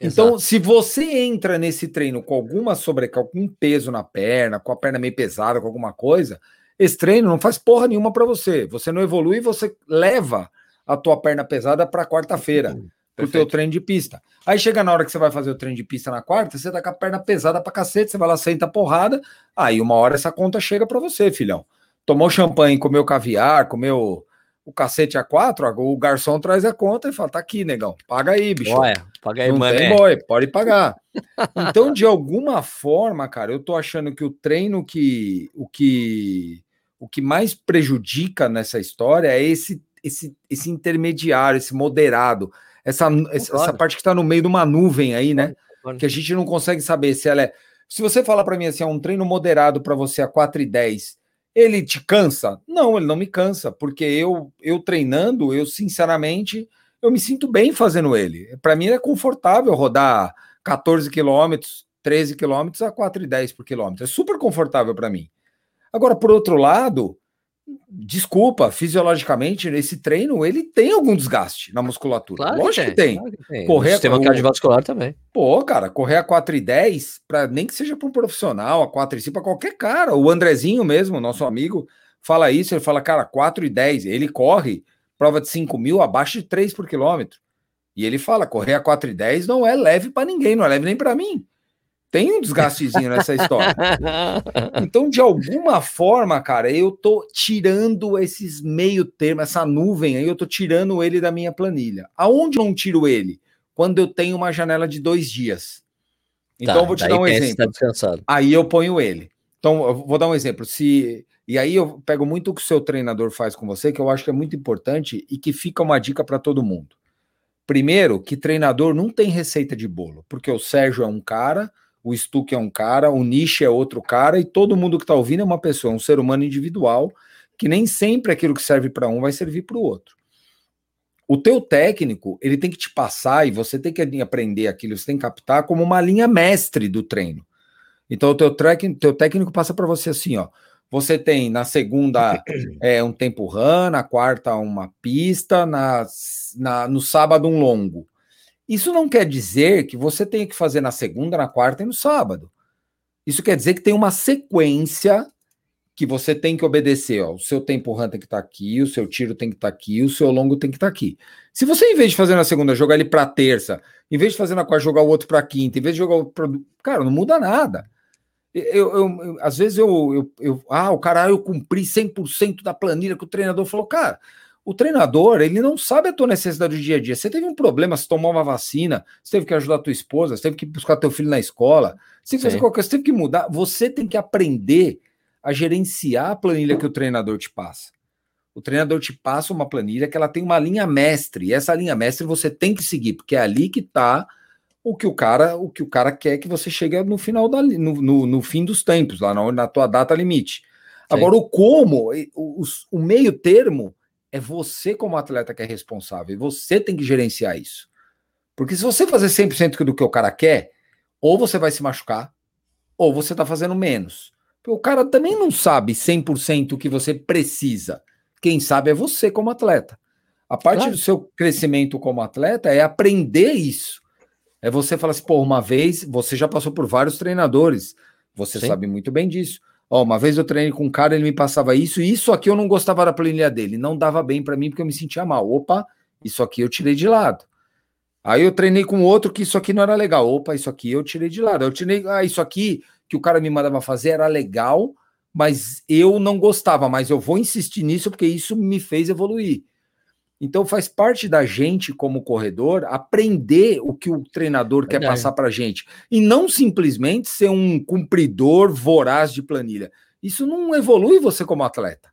Então, se você entra nesse treino com alguma sobrecarga, com um peso na perna, com a perna meio pesada, com alguma coisa, esse treino não faz porra nenhuma para você. Você não evolui, você leva a tua perna pesada para quarta-feira, uhum. pro teu treino de pista. Aí chega na hora que você vai fazer o treino de pista na quarta, você tá com a perna pesada pra cacete, você vai lá, senta a porrada, aí uma hora essa conta chega para você, filhão. Tomou champanhe, comeu caviar, comeu o cacete a quatro, o garçom traz a conta e fala: tá aqui, negão, paga aí, bicho. Olha, paga aí, Não mané. tem boy, pode pagar. então, de alguma forma, cara, eu tô achando que o treino que o que o que mais prejudica nessa história é esse esse, esse intermediário, esse moderado, essa, essa, parte que está no meio de uma nuvem aí, né? Que a gente não consegue saber se ela é. Se você falar para mim assim, é um treino moderado para você a 4 e 10 ele te cansa? Não, ele não me cansa, porque eu, eu treinando, eu sinceramente, eu me sinto bem fazendo ele. Para mim é confortável rodar 14 quilômetros, 13 quilômetros a 4,10 por quilômetro. É super confortável para mim. Agora, por outro lado, desculpa, fisiologicamente, esse treino ele tem algum desgaste na musculatura. Claro Lógico que tem. Que tem. Claro que tem. Correr, o sistema cardiovascular também. Pô, cara, correr a 4 e 10, pra, nem que seja para um profissional, a 4 e 5, para qualquer cara. O Andrezinho mesmo, nosso amigo, fala isso, ele fala, cara, 4 e 10, ele corre prova de 5 mil abaixo de 3 por quilômetro. E ele fala, correr a 4 e 10 não é leve para ninguém, não é leve nem para mim. Tem um desgastezinho nessa história. Então, de alguma forma, cara, eu tô tirando esses meio termo, essa nuvem aí, eu tô tirando ele da minha planilha. Aonde eu não tiro ele? Quando eu tenho uma janela de dois dias. Então, tá, eu vou te dar um exemplo. Tá aí eu ponho ele. Então, eu vou dar um exemplo. Se e aí eu pego muito o que o seu treinador faz com você, que eu acho que é muito importante e que fica uma dica para todo mundo. Primeiro, que treinador não tem receita de bolo, porque o Sérgio é um cara, o Stuck é um cara, o Nish é outro cara, e todo mundo que está ouvindo é uma pessoa, um ser humano individual, que nem sempre aquilo que serve para um vai servir para o outro. O teu técnico, ele tem que te passar e você tem que aprender aquilo, você tem que captar como uma linha mestre do treino. Então o teu, técnico, teu técnico passa para você assim, ó, você tem na segunda é, um tempo run, na quarta uma pista, na, na, no sábado um longo. Isso não quer dizer que você tenha que fazer na segunda, na quarta e no sábado. Isso quer dizer que tem uma sequência que você tem que obedecer. Ó. O seu tempo run tem que estar tá aqui, o seu tiro tem que estar tá aqui, o seu longo tem que estar tá aqui. Se você, em vez de fazer na segunda, jogar ele para terça, em vez de fazer na quarta, jogar o outro para quinta, em vez de jogar o outro Cara, não muda nada. Eu, eu, eu, às vezes eu, eu, eu, Ah, o cara, eu cumpri 100% da planilha que o treinador falou. Cara, o treinador, ele não sabe a tua necessidade do dia a dia. Você teve um problema, você tomou uma vacina, você teve que ajudar a tua esposa, você teve que buscar teu filho na escola, você teve que fazer qualquer coisa, você teve que mudar. Você tem que aprender a gerenciar a planilha que o treinador te passa. O treinador te passa uma planilha que ela tem uma linha mestre, e essa linha mestre você tem que seguir, porque é ali que está o que o cara o que o cara quer que você chegue no final da no, no, no fim dos tempos, lá na, na tua data limite. Sim. Agora, o como, o, o, o meio termo é você, como atleta, que é responsável. E você tem que gerenciar isso. Porque se você fazer 100% do que o cara quer, ou você vai se machucar, ou você está fazendo menos. Porque o cara também não sabe 100% o que você precisa. Quem sabe é você, como atleta. A parte claro. do seu crescimento como atleta é aprender isso. É você falar assim, pô, uma vez você já passou por vários treinadores. Você Sim. sabe muito bem disso. Ó, uma vez eu treinei com um cara, ele me passava isso, e isso aqui eu não gostava da planilha dele, não dava bem para mim porque eu me sentia mal. Opa, isso aqui eu tirei de lado. Aí eu treinei com outro que isso aqui não era legal. Opa, isso aqui eu tirei de lado. Eu tirei, ah, isso aqui que o cara me mandava fazer era legal, mas eu não gostava, mas eu vou insistir nisso porque isso me fez evoluir. Então faz parte da gente como corredor aprender o que o treinador Verdade. quer passar para a gente e não simplesmente ser um cumpridor voraz de planilha. Isso não evolui você como atleta.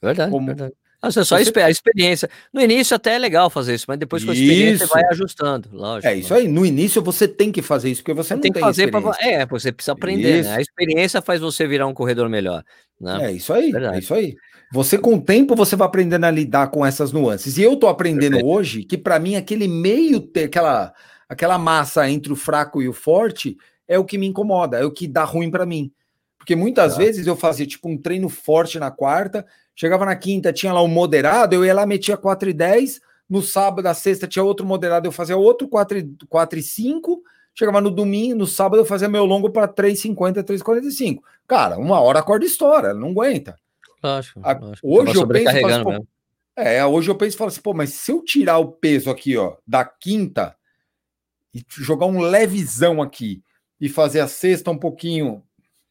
Verdade. Como... verdade. Você só você... a experiência. No início até é legal fazer isso, mas depois com a experiência isso. você vai ajustando, lógico. É isso aí. No início você tem que fazer isso, porque você, não tem que fazer É, você precisa aprender. Né? A experiência faz você virar um corredor melhor. Né? É isso aí. Verdade. É isso aí. Você, com o tempo, você vai aprendendo a lidar com essas nuances. E eu tô aprendendo hoje que, para mim, aquele meio, aquela, aquela massa entre o fraco e o forte é o que me incomoda, é o que dá ruim para mim. Porque muitas tá. vezes eu fazia tipo um treino forte na quarta, chegava na quinta, tinha lá o um moderado, eu ia lá, metia 4 e 10, no sábado, na sexta, tinha outro moderado, eu fazia outro 4 e, 4 e 5, chegava no domingo, no sábado, eu fazia meu longo para 3,50, 3,45. Cara, uma hora a corda estoura, não aguenta. Lógico, lógico. Hoje eu penso, assim, é, hoje eu penso e falo assim, pô, mas se eu tirar o peso aqui, ó, da quinta e jogar um levezão aqui e fazer a sexta um pouquinho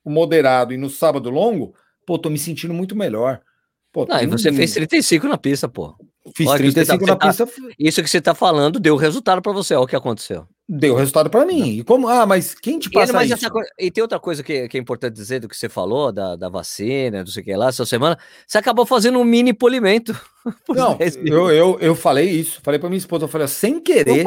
moderado e no sábado longo, pô, tô me sentindo muito melhor. Pô, não, e você fez 35 na pista, pô. Fiz Olha, 35 tá, na tá, pista. Isso que você tá falando deu resultado para você, olha o que aconteceu. Deu resultado para mim. E como, ah, mas quem te passa e, isso? Coisa, e tem outra coisa que, que, é importante dizer do que você falou, da, da vacina, não sei o que lá, essa semana, você acabou fazendo um mini polimento. Não, eu, eu, eu falei isso, falei para minha esposa, eu falei, sem querer,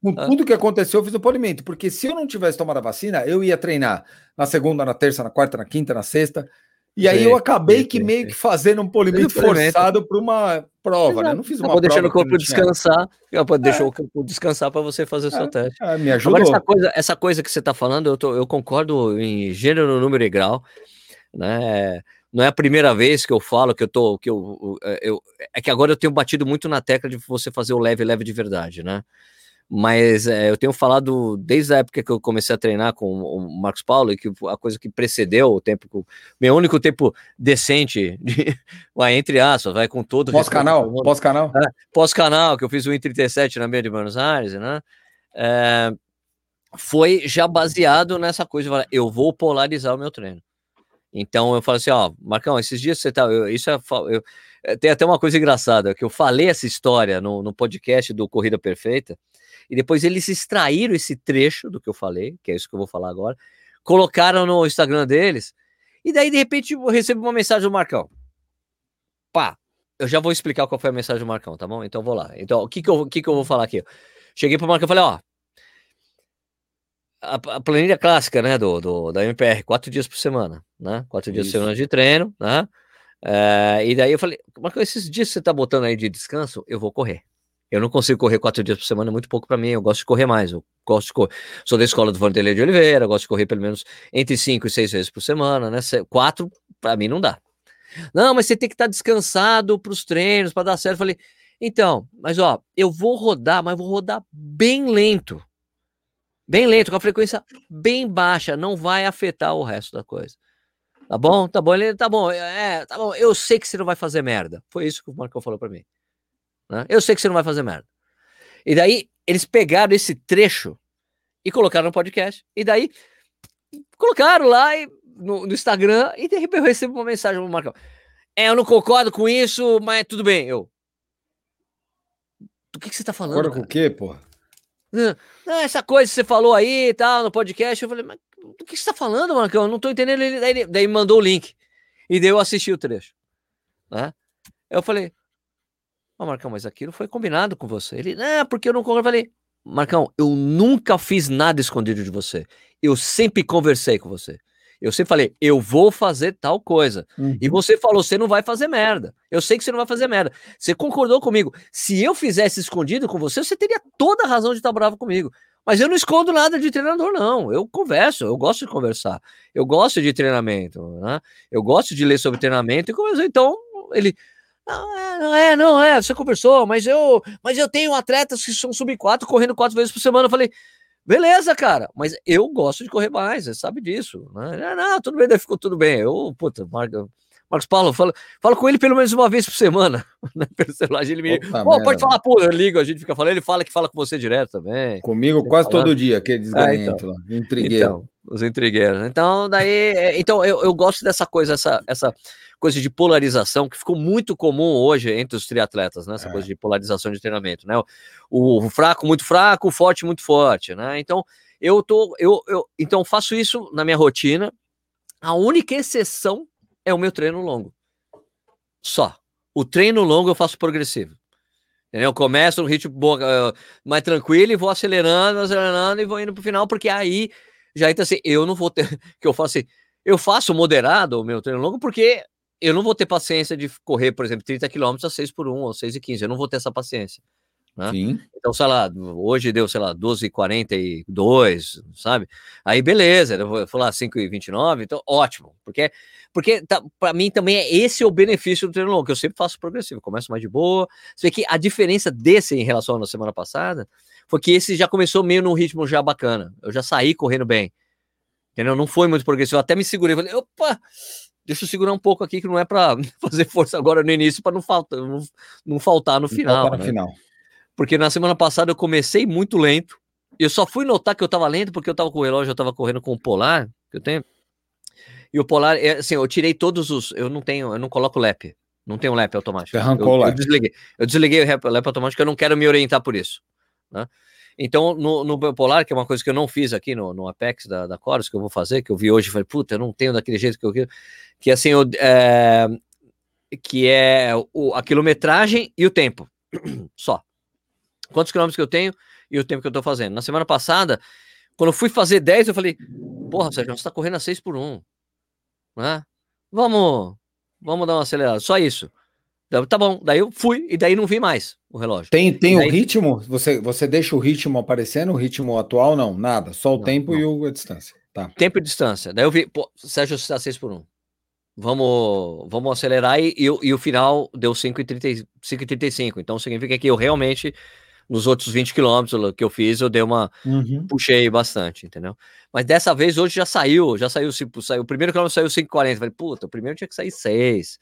com ah. tudo que aconteceu, eu fiz o polimento, porque se eu não tivesse tomado a vacina, eu ia treinar na segunda, na terça, na quarta, na quinta, na sexta, e aí sim, eu acabei sim, que meio sim. que fazendo um polimento forçado para uma prova, né? Não fiz uma prova. deixando o corpo descansar, é. deixou o corpo descansar para você fazer o seu é, teste. É, me ajudou. Agora, essa coisa, essa coisa que você está falando, eu, tô, eu concordo em gênero, número e grau, né? não é a primeira vez que eu falo que eu tô, que eu, eu, é que agora eu tenho batido muito na tecla de você fazer o leve, leve de verdade, né? Mas é, eu tenho falado desde a época que eu comecei a treinar com o Marcos Paulo e que a coisa que precedeu o tempo, meu único tempo decente, de, vai, entre aspas, vai com todo. Pós-canal, pós-canal. É, pós-canal, que eu fiz o 1,37 na meia de Buenos Aires, né? É, foi já baseado nessa coisa, eu vou polarizar o meu treino. Então eu falo assim, ó, Marcão, esses dias você tá, eu, isso é, eu, é, tem até uma coisa engraçada, que eu falei essa história no, no podcast do Corrida Perfeita, e depois eles extraíram esse trecho do que eu falei, que é isso que eu vou falar agora, colocaram no Instagram deles, e daí de repente eu recebo uma mensagem do Marcão. Pá, eu já vou explicar qual foi a mensagem do Marcão, tá bom? Então vou lá. Então, o que que eu, o que que eu vou falar aqui? Cheguei pro Marcão e falei, ó, a, a, planilha clássica, né, do, do, da MPR, quatro dias por semana, né? Quatro dias por semana de treino, né? É, e daí eu falei, Marcão, esses dias que você tá botando aí de descanso, eu vou correr. Eu não consigo correr quatro dias por semana, é muito pouco para mim. Eu gosto de correr mais. Eu gosto de correr. Sou da escola do Vanderlei de Oliveira, gosto de correr pelo menos entre cinco e seis vezes por semana, né? Quatro, para mim, não dá. Não, mas você tem que estar tá descansado para os treinos, para dar certo. Eu falei, então, mas ó, eu vou rodar, mas vou rodar bem lento. Bem lento, com a frequência bem baixa, não vai afetar o resto da coisa. Tá bom? Tá bom, ele tá bom. É, tá bom. Eu sei que você não vai fazer merda. Foi isso que o Marcão falou para mim. Né? Eu sei que você não vai fazer merda. E daí eles pegaram esse trecho e colocaram no podcast. E daí colocaram lá e, no, no, Instagram e de repente eu recebo uma mensagem do Marcão. É, eu não concordo com isso, mas tudo bem. Eu. Do que, que você tá falando? Concorda com o quê, porra? Não, essa coisa que você falou aí e tal, no podcast. Eu falei, mas do que você tá falando, Marcão? Eu não tô entendendo. Ele, daí, daí mandou o link. E daí eu assisti o trecho. Né? Eu falei, Ó, oh, Marcão, mas aquilo foi combinado com você. Ele, ah, porque eu não concordo. Eu falei, Marcão, eu nunca fiz nada escondido de você. Eu sempre conversei com você. Eu sempre falei, eu vou fazer tal coisa. Uhum. E você falou, você não vai fazer merda. Eu sei que você não vai fazer merda. Você concordou comigo. Se eu fizesse escondido com você, você teria toda a razão de estar bravo comigo. Mas eu não escondo nada de treinador, não. Eu converso, eu gosto de conversar. Eu gosto de treinamento, né? Eu gosto de ler sobre treinamento e conversar. Então, ele, não é, não é, não é, você conversou, mas eu, mas eu tenho atletas que são sub 4 correndo quatro vezes por semana. Eu falei, beleza, cara, mas eu gosto de correr mais, você sabe disso. Né? Não, não, tudo bem, daí ficou tudo bem. Eu, puta, Marcos, Marcos Paulo, fala, fala com ele pelo menos uma vez por semana. Né, pelo celular, ele me Opa, oh, pode falar, pô, eu ligo, a gente fica falando, ele fala que fala com você direto também. Comigo quase todo dia, aquele é, então, lá, intrigueiro. Então, os intrigueiros. Então, daí, é, então eu, eu gosto dessa coisa, essa, essa coisa de polarização que ficou muito comum hoje entre os triatletas, né? Essa é. coisa de polarização de treinamento, né? O, o, fraco muito fraco, o forte muito forte, né? Então eu tô, eu, eu então faço isso na minha rotina. A única exceção é o meu treino longo. Só. O treino longo eu faço progressivo. Entendeu? Eu começo no ritmo uh, mais tranquilo e vou acelerando, acelerando e vou indo pro final, porque aí já entra assim, eu não vou ter, que eu faço assim, eu faço moderado o meu treino longo porque eu não vou ter paciência de correr, por exemplo, 30 km a 6 por 1 ou 6 e 15. Eu não vou ter essa paciência. Né? Sim. Então, sei lá, hoje deu, sei lá, 12,42, sabe? Aí, beleza, eu vou falar 5,29, então ótimo, porque, porque tá, para mim também é esse o benefício do treino longo, que eu sempre faço progressivo, começo mais de boa. Você vê que a diferença desse em relação à semana passada foi que esse já começou meio num ritmo já bacana. Eu já saí correndo bem. Entendeu? Não foi muito progressivo, eu até me segurei, falei, opa, deixa eu segurar um pouco aqui, que não é para fazer força agora no início, para não, faltar, não, não faltar no final. Faltar no né? final. Porque na semana passada eu comecei muito lento. Eu só fui notar que eu estava lento porque eu estava com o relógio, eu estava correndo com o Polar, que eu tenho. E o Polar, é, assim, eu tirei todos os. Eu não tenho, eu não coloco lap. Não tenho lap automático. Você arrancou eu, o lap. Eu desliguei. Eu desliguei o lap automático, eu não quero me orientar por isso. Né? Então, no, no Polar, que é uma coisa que eu não fiz aqui no, no Apex da, da Chorus, que eu vou fazer, que eu vi hoje, falei, puta, eu não tenho daquele jeito que eu quero, que assim, eu, é, que é o, a quilometragem e o tempo, só. Quantos quilômetros que eu tenho e o tempo que eu tô fazendo. Na semana passada, quando eu fui fazer 10, eu falei, porra, Sérgio, você tá correndo a 6 por 1, né? Vamos, vamos dar uma acelerada, só isso. Tá bom, daí eu fui e daí não vi mais o relógio. Tem, tem daí... o ritmo? Você, você deixa o ritmo aparecendo, o ritmo atual? Não, nada. Só o não, tempo não. e o, a distância. Tá. Tempo e distância. Daí eu vi, pô, Sérgio, você tá 6 por 1. vamos, vamos acelerar e, e, e o final deu 5,35. Então significa que eu realmente, nos outros 20 quilômetros que eu fiz, eu dei uma. Uhum. Puxei bastante, entendeu? Mas dessa vez hoje já saiu, já saiu, saiu o primeiro quilômetro saiu 5,40. Falei, puta, o primeiro tinha que sair 6,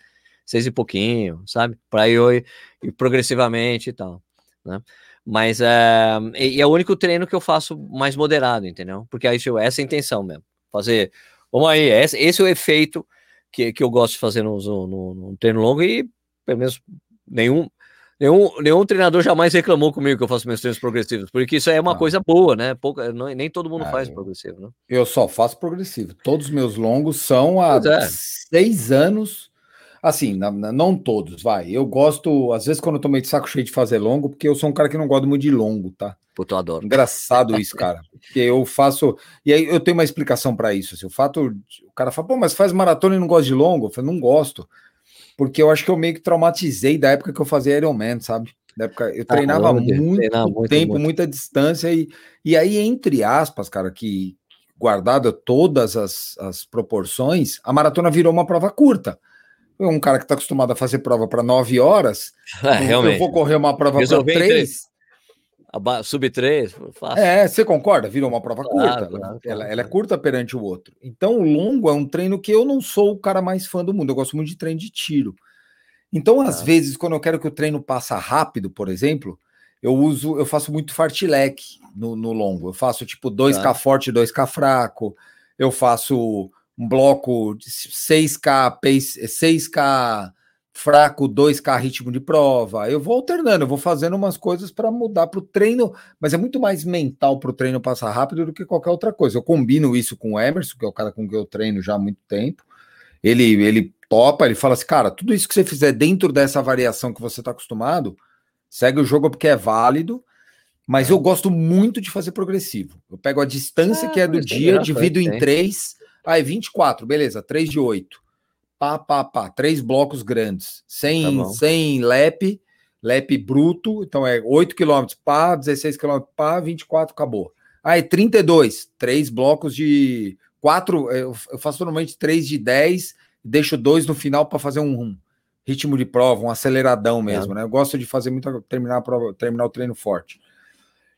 6 e pouquinho, sabe? Para eu ir, ir, progressivamente e tal, né? Mas é, e é o único treino que eu faço mais moderado, entendeu? Porque aí essa é a intenção mesmo. Fazer. Vamos aí, esse, esse é o efeito que, que eu gosto de fazer no, no, no treino longo e pelo menos nenhum, nenhum, nenhum treinador jamais reclamou comigo que eu faço meus treinos progressivos, porque isso é uma ah. coisa boa, né? Pouca, não, nem todo mundo ah, faz eu, progressivo, né? Eu só faço progressivo. Todos os meus longos são há é. seis anos. Assim, não, não todos, vai. Eu gosto, às vezes, quando eu tô meio de saco cheio de fazer longo, porque eu sou um cara que não gosta muito de longo, tá? Puta, eu adoro. Engraçado isso, cara. Porque eu faço. E aí eu tenho uma explicação para isso. Assim, o fato. O cara fala, pô, mas faz maratona e não gosta de longo? Eu falo, não gosto. Porque eu acho que eu meio que traumatizei da época que eu fazia Ironman, sabe? Da época eu treinava ah, muito, muito, tempo, muito. muita distância, e, e aí, entre aspas, cara, que guardada todas as, as proporções, a maratona virou uma prova curta. Um cara que está acostumado a fazer prova para nove horas, é, eu vou correr uma prova para três. Sub 3, fácil. É, você concorda? Virou uma prova claro, curta. Claro, ela, ela, é curta perante o outro. Então, o longo é um treino que eu não sou o cara mais fã do mundo. Eu gosto muito de treino de tiro. Então, às ah. vezes, quando eu quero que o treino passa rápido, por exemplo, eu uso, eu faço muito fartlek no, no longo. Eu faço tipo 2K ah. forte, 2K fraco. Eu faço um bloco de 6K, 6K fraco, 2K ritmo de prova. Eu vou alternando, eu vou fazendo umas coisas para mudar para o treino, mas é muito mais mental para o treino passar rápido do que qualquer outra coisa. Eu combino isso com o Emerson, que é o cara com quem eu treino já há muito tempo. Ele, ele topa, ele fala assim, cara, tudo isso que você fizer dentro dessa variação que você está acostumado, segue o jogo porque é válido. Mas eu gosto muito de fazer progressivo. Eu pego a distância ah, que é do dia, divido em três, aí 24, beleza, 3 de 8 pá, pá, pá, três blocos grandes, sem, tá sem lep, lep bruto, então é 8 km, pá, 16 km, pá, 24, acabou. Aí, 32, três blocos de quatro, eu faço normalmente três de 10, deixo dois no final para fazer um ritmo de prova, um aceleradão mesmo, é. né? Eu gosto de fazer muito, terminar a prova, terminar o treino forte.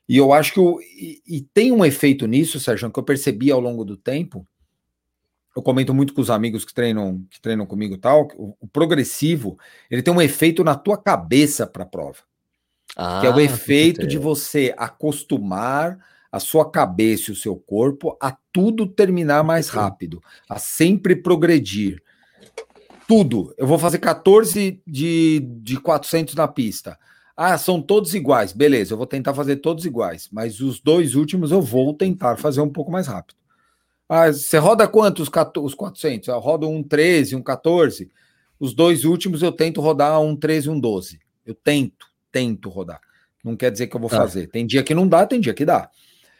E eu acho que o, e, e tem um efeito nisso, Sérgio, que eu percebi ao longo do tempo, eu comento muito com os amigos que treinam, que treinam comigo e tal, o, o, progressivo, ele tem um efeito na tua cabeça para a prova. Ah, que é o efeito de você acostumar a sua cabeça e o seu corpo a tudo terminar mais rápido, a sempre progredir. Tudo. Eu vou fazer 14 de, de 400 na pista. Ah, são todos iguais. Beleza, eu vou tentar fazer todos iguais, mas os dois últimos eu vou tentar fazer um pouco mais rápido. Ah, você roda quantos os 400? Eu rodo um 13, um 14. Os dois últimos eu tento rodar um 13 um 12. Eu tento, tento rodar. Não quer dizer que eu vou ah. fazer. Tem dia que não dá, tem dia que dá.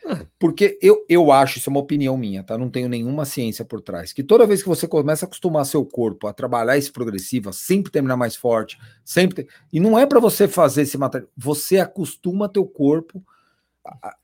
Ah. Porque eu, eu acho, isso é uma opinião minha, tá? Não tenho nenhuma ciência por trás. Que toda vez que você começa a acostumar seu corpo a trabalhar esse progressivo, a sempre terminar mais forte, sempre. E não é para você fazer esse material. Você acostuma teu corpo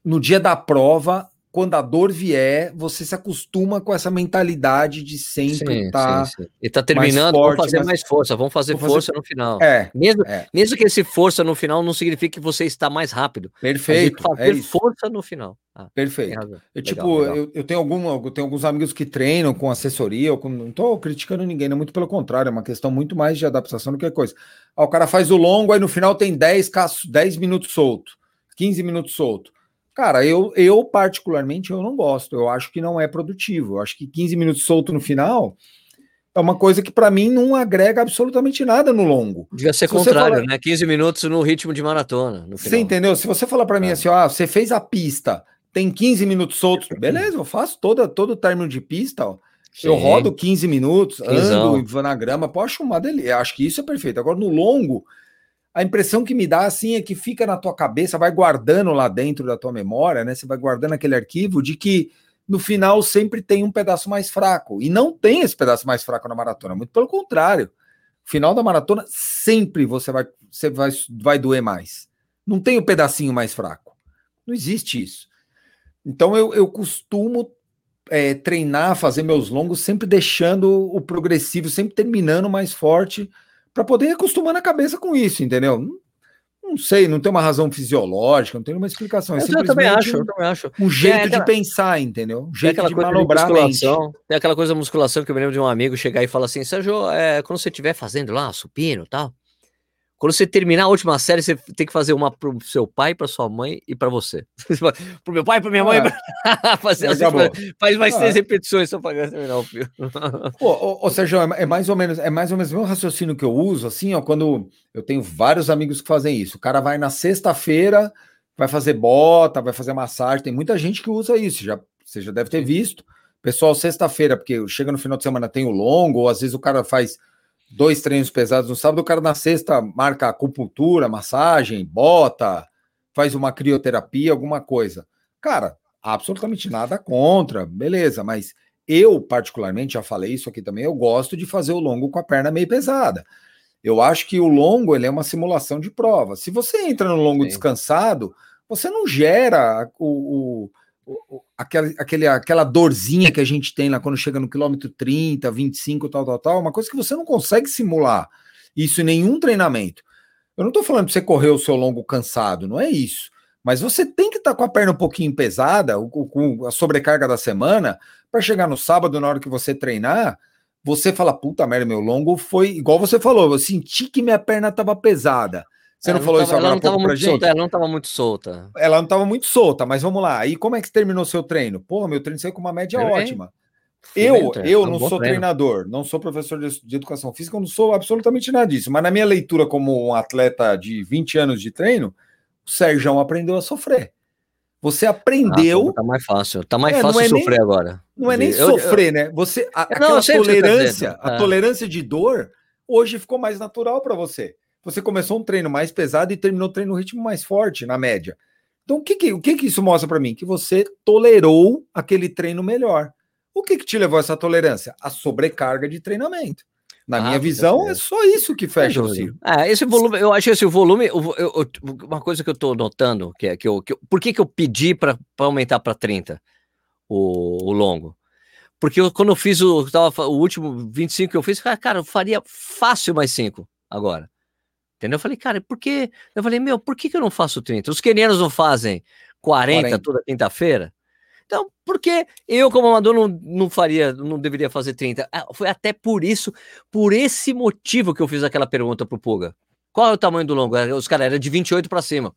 no dia da prova quando a dor vier, você se acostuma com essa mentalidade de sempre estar. Tá e tá terminando, forte, vamos fazer mais, mais força, vamos fazer força no final. É, mesmo, é. mesmo que esse força no final não signifique que você está mais rápido. Perfeito. Fazer é força no final. Ah, Perfeito. Eu, legal, tipo, legal. Eu, eu, tenho algum, eu tenho alguns amigos que treinam com assessoria, com, não estou criticando ninguém, não, muito pelo contrário, é uma questão muito mais de adaptação do que coisa. Ah, o cara faz o longo, aí no final tem 10, 10 minutos solto, 15 minutos solto. Cara, eu, eu particularmente eu não gosto. Eu acho que não é produtivo. Eu acho que 15 minutos solto no final é uma coisa que para mim não agrega absolutamente nada no longo. Devia ser Se contrário, né? 15 minutos no ritmo de maratona. Você entendeu? Se você falar para mim é. assim, ó, você fez a pista, tem 15 minutos soltos, beleza, eu faço toda, todo o término de pista, ó. Sim. Eu rodo 15 minutos, Quinzão. ando vou na grama, posso uma dele. Acho que isso é perfeito. Agora, no longo, a impressão que me dá assim é que fica na tua cabeça, vai guardando lá dentro da tua memória, né? Você vai guardando aquele arquivo de que no final sempre tem um pedaço mais fraco. E não tem esse pedaço mais fraco na maratona, muito pelo contrário. Final da maratona, sempre você vai, você vai, vai doer mais. Não tem o um pedacinho mais fraco. Não existe isso. Então eu, eu costumo é, treinar, fazer meus longos, sempre deixando o progressivo, sempre terminando mais forte, para poder ir acostumando a cabeça com isso, entendeu? Não, não, sei, não tem uma razão fisiológica, não tem uma explicação. É eu também acho, eu também acho. Um jeito aquela, de pensar, entendeu? Um jeito de manobrar de musculação, Tem aquela coisa da musculação que eu me lembro de um amigo chegar e falar assim: Sérgio, é, quando você estiver fazendo lá supino e tal, quando você terminar a última série, você tem que fazer uma pro seu pai, para sua mãe e para você. pro meu pai, para minha mãe. É. Pra... fazer assim, faz mais ah. três repetições só para terminar o filme. Pô, ou, ou seja, é, é mais ou menos, é mais ou menos o mesmo raciocínio que eu uso, assim, ó, quando eu tenho vários amigos que fazem isso. O cara vai na sexta-feira, vai fazer bota, vai fazer massagem. Tem muita gente que usa isso, já, você já deve ter visto. Pessoal, sexta-feira, porque chega no final de semana, tem o longo, ou às vezes o cara faz dois treinos pesados no sábado, o cara na sexta marca acupuntura, massagem, bota, faz uma crioterapia, alguma coisa. Cara, absolutamente nada contra, beleza, mas eu, particularmente, já falei isso aqui também, eu gosto de fazer o longo com a perna meio pesada. Eu acho que o longo ele é uma simulação de prova. Se você entra no longo Sim. descansado, você não gera o, o aquela, aquele, aquela dorzinha que a gente tem lá quando chega no quilômetro 30, 25, tal, tal, tal, uma coisa que você não consegue simular isso em nenhum treinamento. Eu não estou falando para você correr o seu longo cansado, não é isso. Mas você tem que estar tá com a perna um pouquinho pesada, com a sobrecarga da semana, para chegar no sábado, na hora que você treinar, você fala, puta merda, meu longo foi igual você falou, eu senti que minha perna estava pesada. Você ela não falou tava, isso agora ela não estava muito solta, ela não estava muito solta. Ela não estava muito solta, mas vamos lá. E como é que terminou seu treino? Pô, meu treino saiu com uma média ótima. Eu, eu não sou treino. treinador, não sou professor de, de, educação física, eu não sou absolutamente nada disso. Mas na minha leitura como um atleta de 20 anos de treino, o Sérgio aprendeu a sofrer. Você aprendeu. Ah, tá mais fácil. Tá mais é, fácil é sofrer nem, agora. Não é nem eu, sofrer, eu, né? Você a, não, aquela tolerância, tá a é. tolerância de dor hoje ficou mais natural para você você começou um treino mais pesado e terminou o treino no ritmo mais forte, na média. Então, o que, que, o que, que isso mostra para mim? Que você tolerou aquele treino melhor. O que, que te levou a essa tolerância? A sobrecarga de treinamento. Na ah, minha visão, é só isso que fecha é o ciclo. É, esse volume, eu acho esse volume, eu, eu, uma coisa que eu estou notando, que é que eu, que eu, por que, que eu pedi para aumentar para 30 o, o longo? Porque eu, quando eu fiz o, tava, o último 25 que eu fiz, cara, eu faria fácil mais 5 agora. Entendeu? Eu falei, cara, por que? Eu falei, meu, por que, que eu não faço 30? Os quenianos não fazem 40, 40. toda quinta-feira? Então, por que eu, como amador, não, não faria, não deveria fazer 30? Ah, foi até por isso, por esse motivo que eu fiz aquela pergunta pro Puga. Qual é o tamanho do longo? Os caras eram de 28 para cima.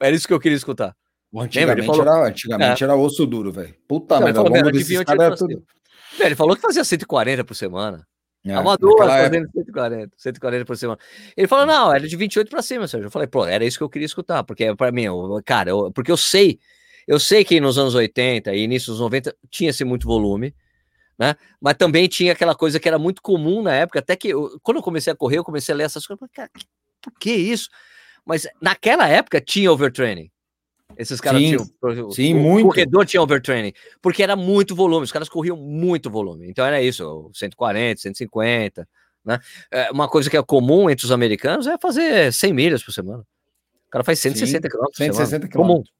Era isso que eu queria escutar. Antigamente, falou... era, antigamente é. era osso duro, velho. Puta merda, o longo desses caras tudo... Ele falou que fazia 140 por semana. É, Amador fazendo época... 140, 140 por semana. Ele falou, não, era de 28 para cima, Sérgio. Eu falei, pô, era isso que eu queria escutar, porque para mim, eu, cara, eu, porque eu sei, eu sei que nos anos 80 e início dos 90 tinha-se muito volume, né? Mas também tinha aquela coisa que era muito comum na época, até que eu, quando eu comecei a correr, eu comecei a ler essas coisas, cara, por que isso? Mas naquela época tinha overtraining. Esses caras sim, tinham. Sim, o muito. corredor tinha overtraining, porque era muito volume, os caras corriam muito volume. Então era isso, 140, 150. Né? É, uma coisa que é comum entre os americanos é fazer 100 milhas por semana. O cara faz 160 quilômetros. 160 quilômetros.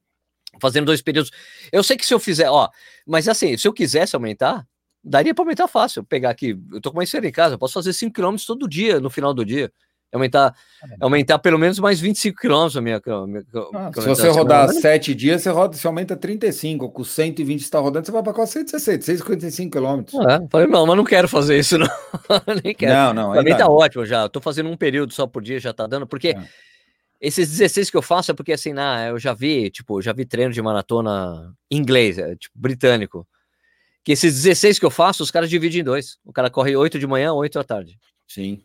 Fazendo dois períodos. Eu sei que se eu fizer, ó, mas assim, se eu quisesse aumentar, daria para aumentar fácil. Pegar aqui, eu tô com uma esteira em casa, eu posso fazer 5 quilômetros todo dia, no final do dia aumentar, aumentar pelo menos mais 25 quilômetros a minha, a minha ah, Se você rodar semana. 7 dias, você, roda, você aumenta 35. Com 120 está rodando, você vai para quase 160, 155 quilômetros. É, falei, não, mas não quero fazer isso, não. Nem quero. Não, não. Para mim tá ótimo já. Estou fazendo um período só por dia, já tá dando, porque. É. Esses 16 que eu faço é porque assim, na, eu já vi, tipo, já vi treino de maratona inglês, é, tipo, britânico. Que esses 16 que eu faço, os caras dividem em dois. O cara corre 8 de manhã, 8 da tarde. Sim.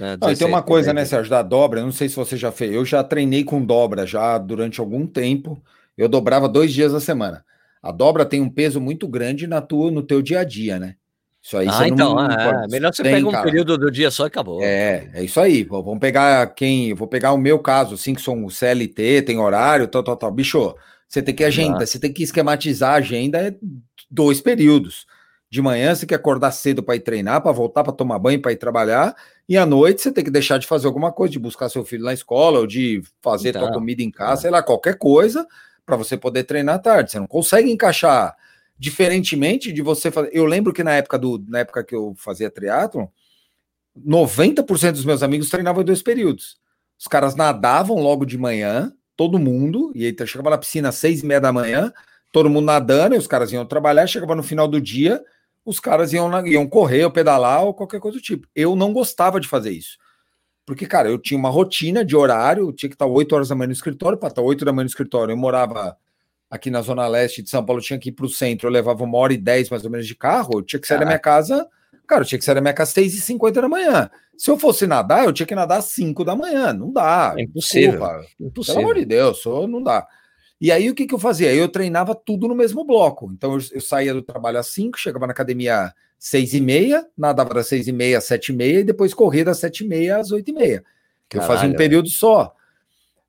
É, ah, tem uma coisa, né, Sérgio, da dobra, não sei se você já fez, eu já treinei com dobra já durante algum tempo, eu dobrava dois dias a semana. A dobra tem um peso muito grande na tua, no teu dia a dia, né? Isso aí ah, então, não, é, melhor você pegar um cara. período do dia só e acabou. É, é isso aí. Vamos pegar quem, vou pegar o meu caso, assim, que sou um CLT, tem horário, tal, tal, tal. Bicho, você tem que agenda, ah. você tem que esquematizar a agenda é dois períodos. De manhã você quer acordar cedo para ir treinar, para voltar para tomar banho, para ir trabalhar, e à noite você tem que deixar de fazer alguma coisa, de buscar seu filho na escola, ou de fazer então, tua comida em casa, é. sei lá, qualquer coisa, para você poder treinar à tarde. Você não consegue encaixar Diferentemente de você fazer. Eu lembro que na época do na época que eu fazia triatlon, 90% dos meus amigos treinavam em dois períodos. Os caras nadavam logo de manhã, todo mundo, e aí chegava na piscina às seis e meia da manhã, todo mundo nadando, e os caras iam trabalhar, chegava no final do dia, os caras iam, iam correr, ou pedalar, ou qualquer coisa do tipo. Eu não gostava de fazer isso. Porque, cara, eu tinha uma rotina de horário, tinha que estar 8 horas da manhã no escritório, para estar 8 da manhã no escritório. Eu morava aqui na zona leste de São Paulo, tinha que ir para o centro, eu levava uma hora e dez mais ou menos de carro, eu tinha que sair Caraca. da minha casa, cara, eu tinha que sair da minha casa às 6 e 50 da manhã. Se eu fosse nadar, eu tinha que nadar às 5 da manhã, não dá. É impossível. impossível. Pelo amor de Deus, não dá. E aí o que, que eu fazia? Eu treinava tudo no mesmo bloco. Então eu, eu saía do trabalho às 5, chegava na academia seis e meia, nadava das seis e meia às sete e meia, e depois corria das sete e meia às oito e meia. Que eu fazia um período só.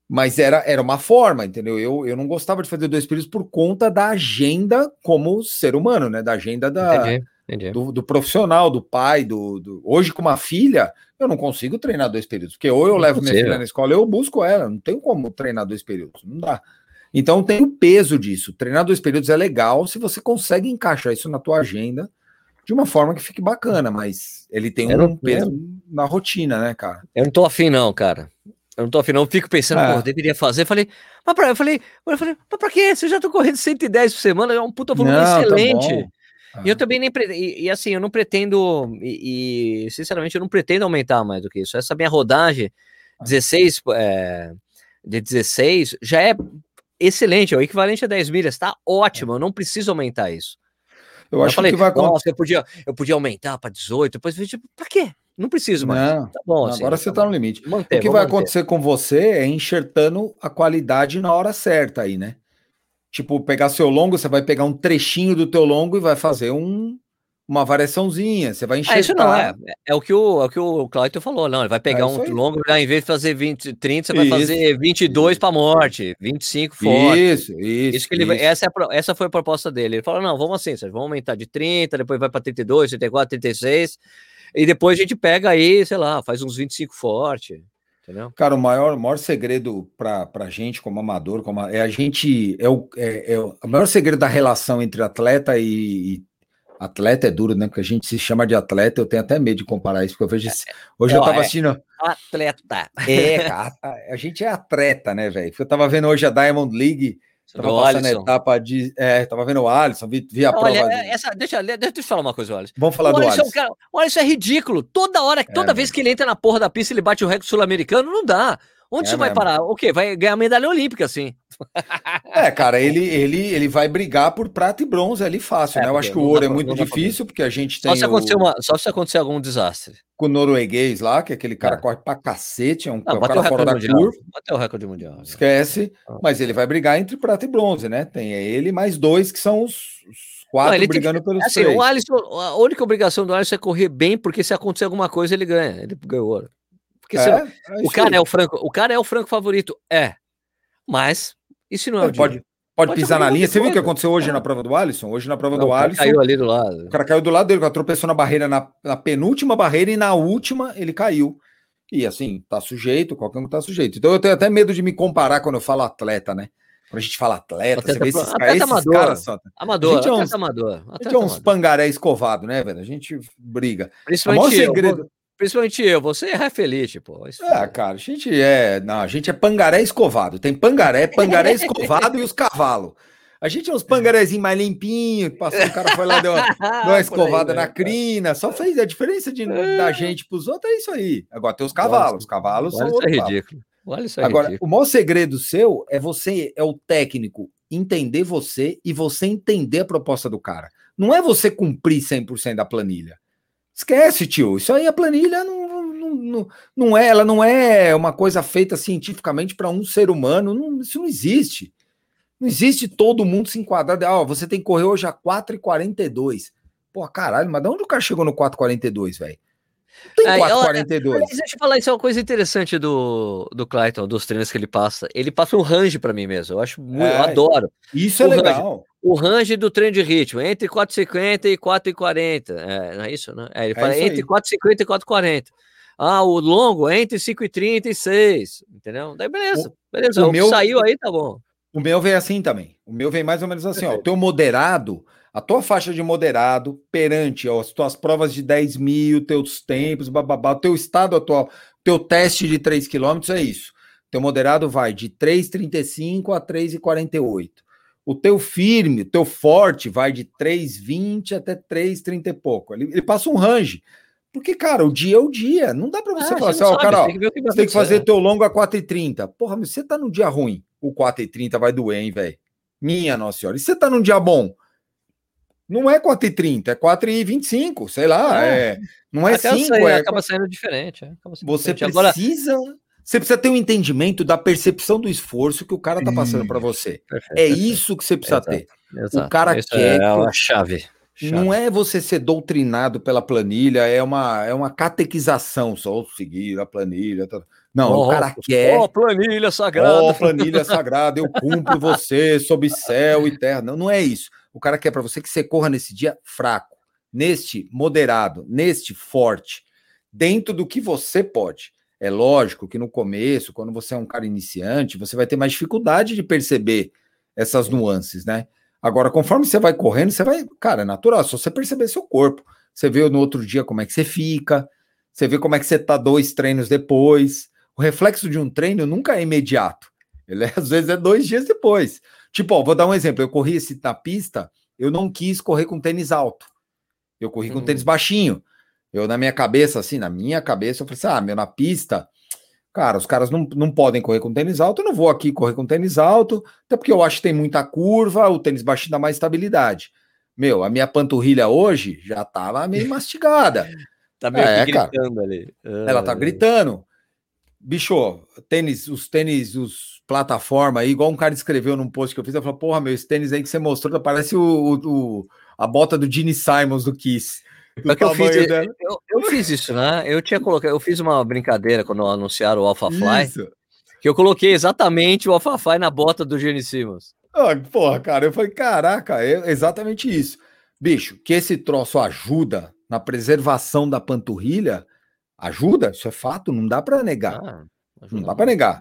Mas era, era uma forma, entendeu? Eu, eu não gostava de fazer dois períodos por conta da agenda como ser humano, né? Da agenda da, entendi, entendi. Do, do, profissional, do pai, do, do, Hoje, com uma filha, eu não consigo treinar dois períodos. Porque ou eu não levo minha filha na escola, eu busco ela. Não tenho como treinar dois períodos. Não dá. Então tem o peso disso. Treinar dois períodos é legal se você consegue encaixar isso na tua agenda de uma forma que fique bacana, mas ele tem um peso na rotina, né, cara? Eu não tô afim, não, cara. Eu não tô afim, não. Eu fico pensando, é. pô, deveria fazer. Eu falei, mas pra, eu falei, eu falei, mas pra quê? Você já tô correndo 110 por semana, é um puta volume não, tá excelente. Tá e eu também nem pretendo, e, e, assim, eu não pretendo, e, e, sinceramente eu não pretendo aumentar mais do que isso. Essa minha rodagem, 16, é, de 16, já é excelente, é o equivalente a 10 milhas, tá ótimo, eu não preciso aumentar isso. Eu, acho falei, que vai acontecer. Eu podia, eu podia aumentar para 18, depois eu tipo, para quê? Não preciso mais. Não, tá bom, assim, agora você tá no limite. Manter, o que vai manter. acontecer com você é enxertando a qualidade na hora certa aí, né? Tipo, pegar seu longo, você vai pegar um trechinho do teu longo e vai fazer um, uma variaçãozinha, você vai enxergar. Ah, isso não, é, é, o que o, é o que o Cláudio falou, não, ele vai pegar é um longo, em vez de fazer 20, 30, você vai isso, fazer 22 para morte, 25 forte. Isso, isso. isso, que ele, isso. Essa, é a, essa foi a proposta dele. Ele falou, não, vamos assim, vamos aumentar de 30, depois vai para 32, 34, 36, e depois a gente pega aí, sei lá, faz uns 25 forte. Entendeu? Cara, o maior, o maior segredo para a gente, como amador, como a, é a gente. É o, é, é, o maior segredo da relação entre atleta e, e Atleta é duro, né? Porque a gente se chama de atleta, eu tenho até medo de comparar isso, porque eu vejo. Esse... Hoje eu tava é. assistindo. Atleta. É, cara, a, gente é atleta, né, velho? Eu tava vendo hoje a Diamond League. Tava Do passando Alisson. a etapa de. É, tava vendo o Alisson, vi, vi a Olha, prova. Essa, deixa, deixa eu te falar uma coisa, Alisson. Vamos falar o do Alisson. Alisson. Cara, o Alisson é ridículo. Toda hora, toda é, vez que ele entra na porra da pista, ele bate o recorde sul-americano, não dá. Onde é você mesmo. vai parar? O quê? Vai ganhar medalha olímpica, sim. É, cara, ele, ele, ele vai brigar por prata e bronze ali fácil, é, né? Eu acho que o ouro é muito difícil, porque a gente tem. Só se, acontecer, o... uma, só se acontecer algum desastre. Com o norueguês lá, que é aquele cara é. corre pra cacete, é um não, cara fora da mundial. curva. Bateu o recorde mundial. Né? Esquece. Mas ele vai brigar entre prata e bronze, né? Tem ele mais dois que são os, os quatro não, brigando que, pelos assim, três. O Alisson, a única obrigação do Alisson é correr bem, porque se acontecer alguma coisa, ele ganha. Ele ganhou ouro. Porque é, é o cara é o franco, o cara é o franco favorito, é. Mas se não é, o pode, pode, pode pisar na linha. Você viu o que aconteceu hoje é. na prova do Alisson? Hoje na prova não, do Alisson. Caiu ali do lado. O cara caiu do lado dele, tropeçou na barreira na, na penúltima barreira e na última ele caiu. E assim, tá sujeito, qualquer um tá sujeito. Então eu tenho até medo de me comparar quando eu falo atleta, né? Quando a gente fala atleta, atleta você vê esses, atleta esses amador, caras só. Amador, a gente é uns, amador. a gente é uns pangaré escovado, né, velho? A gente briga. Principalmente o segredo. Eu, Principalmente eu, você é Rafelite, pô. Isso é, cara, a gente é. Não, a gente é pangaré escovado. Tem pangaré, pangaré escovado e os cavalos. A gente é uns pangarézinhos mais limpinhos, passou, o cara foi lá, deu uma, deu uma escovada aí, na crina, só fez a diferença de, da é. gente pros outros, é isso aí. Agora tem os cavalos, os cavalos Olha são. Isso é ridículo. Olha isso é Agora, ridículo. o maior segredo seu é você, é o técnico, entender você e você entender a proposta do cara. Não é você cumprir 100% da planilha. Esquece, tio. Isso aí a planilha não, não, não, não é, ela não é uma coisa feita cientificamente para um ser humano. Não, isso não existe. Não existe todo mundo se enquadrar. Ah, você tem que correr hoje a 4,42. Pô, caralho, mas de onde o cara chegou no 4,42, velho? Tem 4,42. Deixa eu falar, isso é uma coisa interessante do, do Clayton, dos treinos que ele passa. Ele passa um range para mim mesmo. Eu acho muito, é, eu adoro. Isso é legal. o range do treino de ritmo, entre 4,50 e 4,40. É, não é isso, né? É, ele é fala entre 4,50 e 4,40. Ah, o longo entre 5,30 e 6. Entendeu? Daí beleza, beleza. O, o meu saiu aí, tá bom. O meu vem assim também. O meu vem mais ou menos assim, Perfeito. ó. O teu moderado a tua faixa de moderado perante ó, as tuas provas de 10 mil, teus tempos, bababá, o teu estado atual, teu teste de 3 km é isso. Teu moderado vai de 3,35 a 3,48. O teu firme, o teu forte vai de 3,20 até 3,30 e pouco. Ele, ele, passa um range. Porque, cara, o dia é o dia. Não dá para você ah, falar assim, ó, cara, ó, tem que você tem que fazer teu longo a 4,30. Porra, mas você tá num dia ruim. O 4,30 vai doer, hein, velho? Minha nossa senhora. E você tá num dia bom? Não é 4,30, é 4,25, sei lá. É. é não é 5. É, acaba saindo diferente. É, saindo você diferente. precisa. Agora... Você precisa ter um entendimento da percepção do esforço que o cara tá passando para você. Perfeito, é perfeito. isso que você precisa exato, ter. Exato. O cara isso quer. É a chave. Chave. Não é você ser doutrinado pela planilha, é uma, é uma catequização, só seguir a planilha. Tá... Não, oh, o cara quer. Ó, oh, planilha sagrada. Ó, oh, planilha sagrada, eu cumpro você sob céu e terra. Não, não é isso. O cara quer para você que você corra nesse dia fraco, neste moderado, neste forte, dentro do que você pode. É lógico que no começo, quando você é um cara iniciante, você vai ter mais dificuldade de perceber essas nuances, né? Agora, conforme você vai correndo, você vai. Cara, é natural, só você perceber seu corpo. Você vê no outro dia como é que você fica, você vê como é que você tá dois treinos depois. O reflexo de um treino nunca é imediato. Ele é, às vezes é dois dias depois. Tipo, ó, vou dar um exemplo. Eu corri esse na pista, eu não quis correr com tênis alto. Eu corri com tênis baixinho. Eu, na minha cabeça, assim, na minha cabeça, eu falei assim: ah, meu, na pista, cara, os caras não, não podem correr com tênis alto, eu não vou aqui correr com tênis alto, até porque eu acho que tem muita curva, o tênis baixinho dá mais estabilidade. Meu, a minha panturrilha hoje já tava meio mastigada. tá meio é, gritando cara. ali. Ela tá ah. gritando. Bicho, tênis, os tênis, os plataforma aí, igual um cara escreveu num post que eu fiz, eu falei, porra, meu, esse tênis aí que você mostrou, parece o, o, a bota do Gene Simons do Kiss. Do que eu, fiz, eu, eu, fiz isso, né? Eu tinha colocado, eu fiz uma brincadeira quando anunciaram o Alpha Fly, isso. que eu coloquei exatamente o Alpha Fly na bota do Gene Simmons. Ah, porra, cara, eu falei, caraca, é exatamente isso. Bicho, que esse troço ajuda na preservação da panturrilha, ajuda, isso é fato, não dá para negar. Ah, não dá para negar.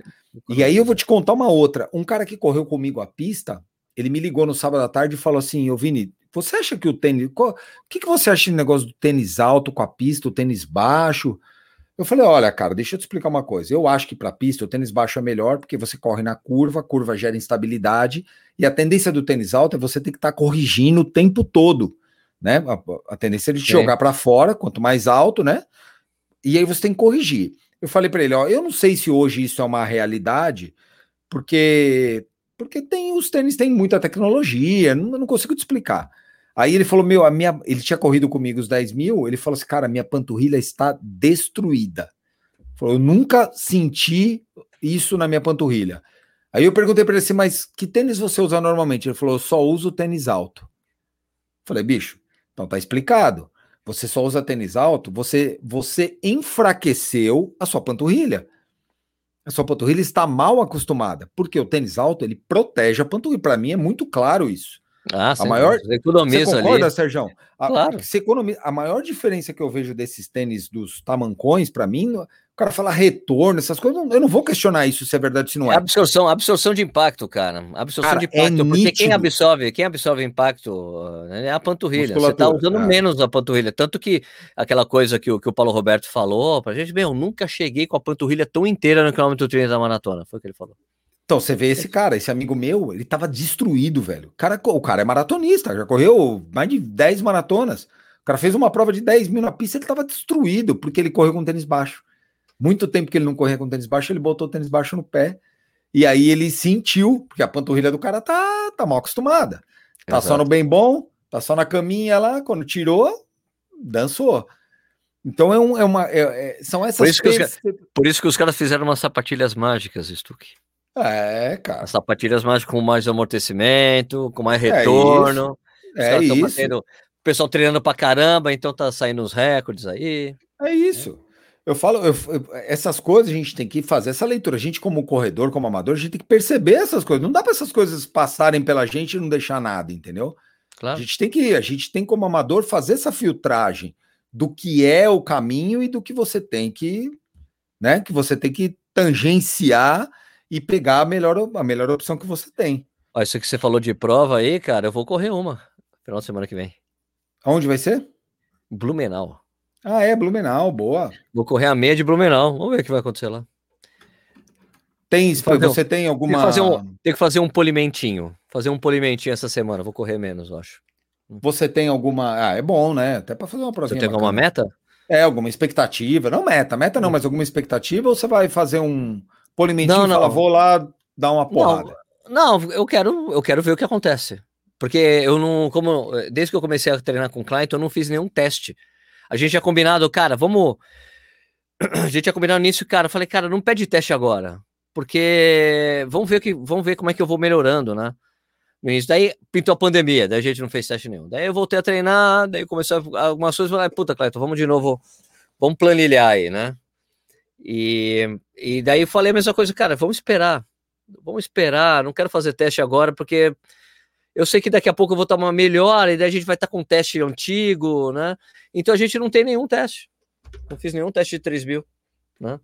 E aí eu vou te contar uma outra. Um cara que correu comigo a pista, ele me ligou no sábado à tarde e falou assim: Ô Vini, você acha que o tênis. O que, que você acha do negócio do tênis alto com a pista, o tênis baixo? Eu falei: olha, cara, deixa eu te explicar uma coisa. Eu acho que para pista o tênis baixo é melhor, porque você corre na curva, a curva gera instabilidade, e a tendência do tênis alto é você ter que estar tá corrigindo o tempo todo. Né? A, a tendência é de te jogar para fora, quanto mais alto, né? E aí você tem que corrigir. Eu falei para ele: ó, eu não sei se hoje isso é uma realidade, porque porque tem os tênis têm muita tecnologia, não, não consigo te explicar. Aí ele falou: Meu, a minha. Ele tinha corrido comigo os 10 mil. Ele falou assim: Cara, minha panturrilha está destruída. Falou, eu nunca senti isso na minha panturrilha. Aí eu perguntei para ele assim: Mas que tênis você usa normalmente? Ele falou: Eu só uso tênis alto. Falei, bicho, então tá explicado. Você só usa tênis alto, você, você enfraqueceu a sua panturrilha. A sua panturrilha está mal acostumada, porque o tênis alto ele protege a panturrilha. Para mim é muito claro isso. Ah, a maior você concorda, ali. Sérgio? A, claro. Você economiza, a maior diferença que eu vejo desses tênis dos tamancões, para mim, cara fala retorno, essas coisas, eu não vou questionar isso se é verdade ou se não é. é. Absorção, absorção de impacto, cara. Absorção cara, de é impacto, é porque quem absorve, quem absorve impacto né, é a panturrilha. Você tá usando é. menos a panturrilha, tanto que aquela coisa que o, que o Paulo Roberto falou pra gente, bem, eu nunca cheguei com a panturrilha tão inteira no quilômetro 30 da maratona, foi o que ele falou. Então, você vê esse cara, esse amigo meu, ele tava destruído, velho. O cara, o cara é maratonista, já correu mais de 10 maratonas. O cara fez uma prova de 10 mil na pista, ele tava destruído, porque ele correu com tênis baixo. Muito tempo que ele não corria com tênis baixo, ele botou o tênis baixo no pé. E aí ele sentiu, porque a panturrilha do cara tá, tá mal acostumada. Tá Exato. só no bem bom, tá só na caminha lá, quando tirou, dançou. Então é, um, é uma. É, é, são essas por isso, que os, por isso que os caras fizeram umas sapatilhas mágicas, Stuck. É, cara. As sapatilhas mais com mais amortecimento, com mais é retorno. É isso. É isso. Batendo, o pessoal treinando pra caramba, então tá saindo os recordes aí. É isso. Eu falo, eu, essas coisas a gente tem que fazer essa leitura. A gente, como corredor, como amador, a gente tem que perceber essas coisas. Não dá para essas coisas passarem pela gente e não deixar nada, entendeu? Claro. A gente tem que, a gente tem como amador fazer essa filtragem do que é o caminho e do que você tem que, né? Que você tem que tangenciar e pegar a melhor, a melhor opção que você tem. Ó, isso que você falou de prova aí, cara, eu vou correr uma. Final de semana que vem. Aonde vai ser? Blumenau. Ah, é, Blumenau, boa. Vou correr a meia de Blumenau. Vamos ver o que vai acontecer lá. Tem, você tem alguma. Tem que, fazer um, tem que fazer um polimentinho. Fazer um polimentinho essa semana. Vou correr menos, eu acho. Você tem alguma. Ah, é bom, né? Até para fazer uma provinha. Você tem alguma meta? É, alguma expectativa. Não meta, meta não, hum. mas alguma expectativa ou você vai fazer um polimentinho não, não. e falar, vou lá dar uma porrada? Não, não, eu quero, eu quero ver o que acontece. Porque eu não, como desde que eu comecei a treinar com o Clayton, eu não fiz nenhum teste. A gente tinha combinado, cara, vamos. A gente tinha combinado nisso, cara. Eu falei, cara, não pede teste agora porque vamos ver que vamos ver como é que eu vou melhorando, né? Daí pintou a pandemia, daí a gente não fez teste nenhum. Daí eu voltei a treinar, daí começou algumas coisas, falei, puta, Cleiton, vamos de novo, vamos planilhar aí, né? E, e daí eu falei a mesma coisa, cara, vamos esperar, vamos esperar, não quero fazer teste agora, porque eu sei que daqui a pouco eu vou estar uma melhor, e daí a gente vai estar com um teste antigo, né? Então a gente não tem nenhum teste, não fiz nenhum teste de 3 mil, né?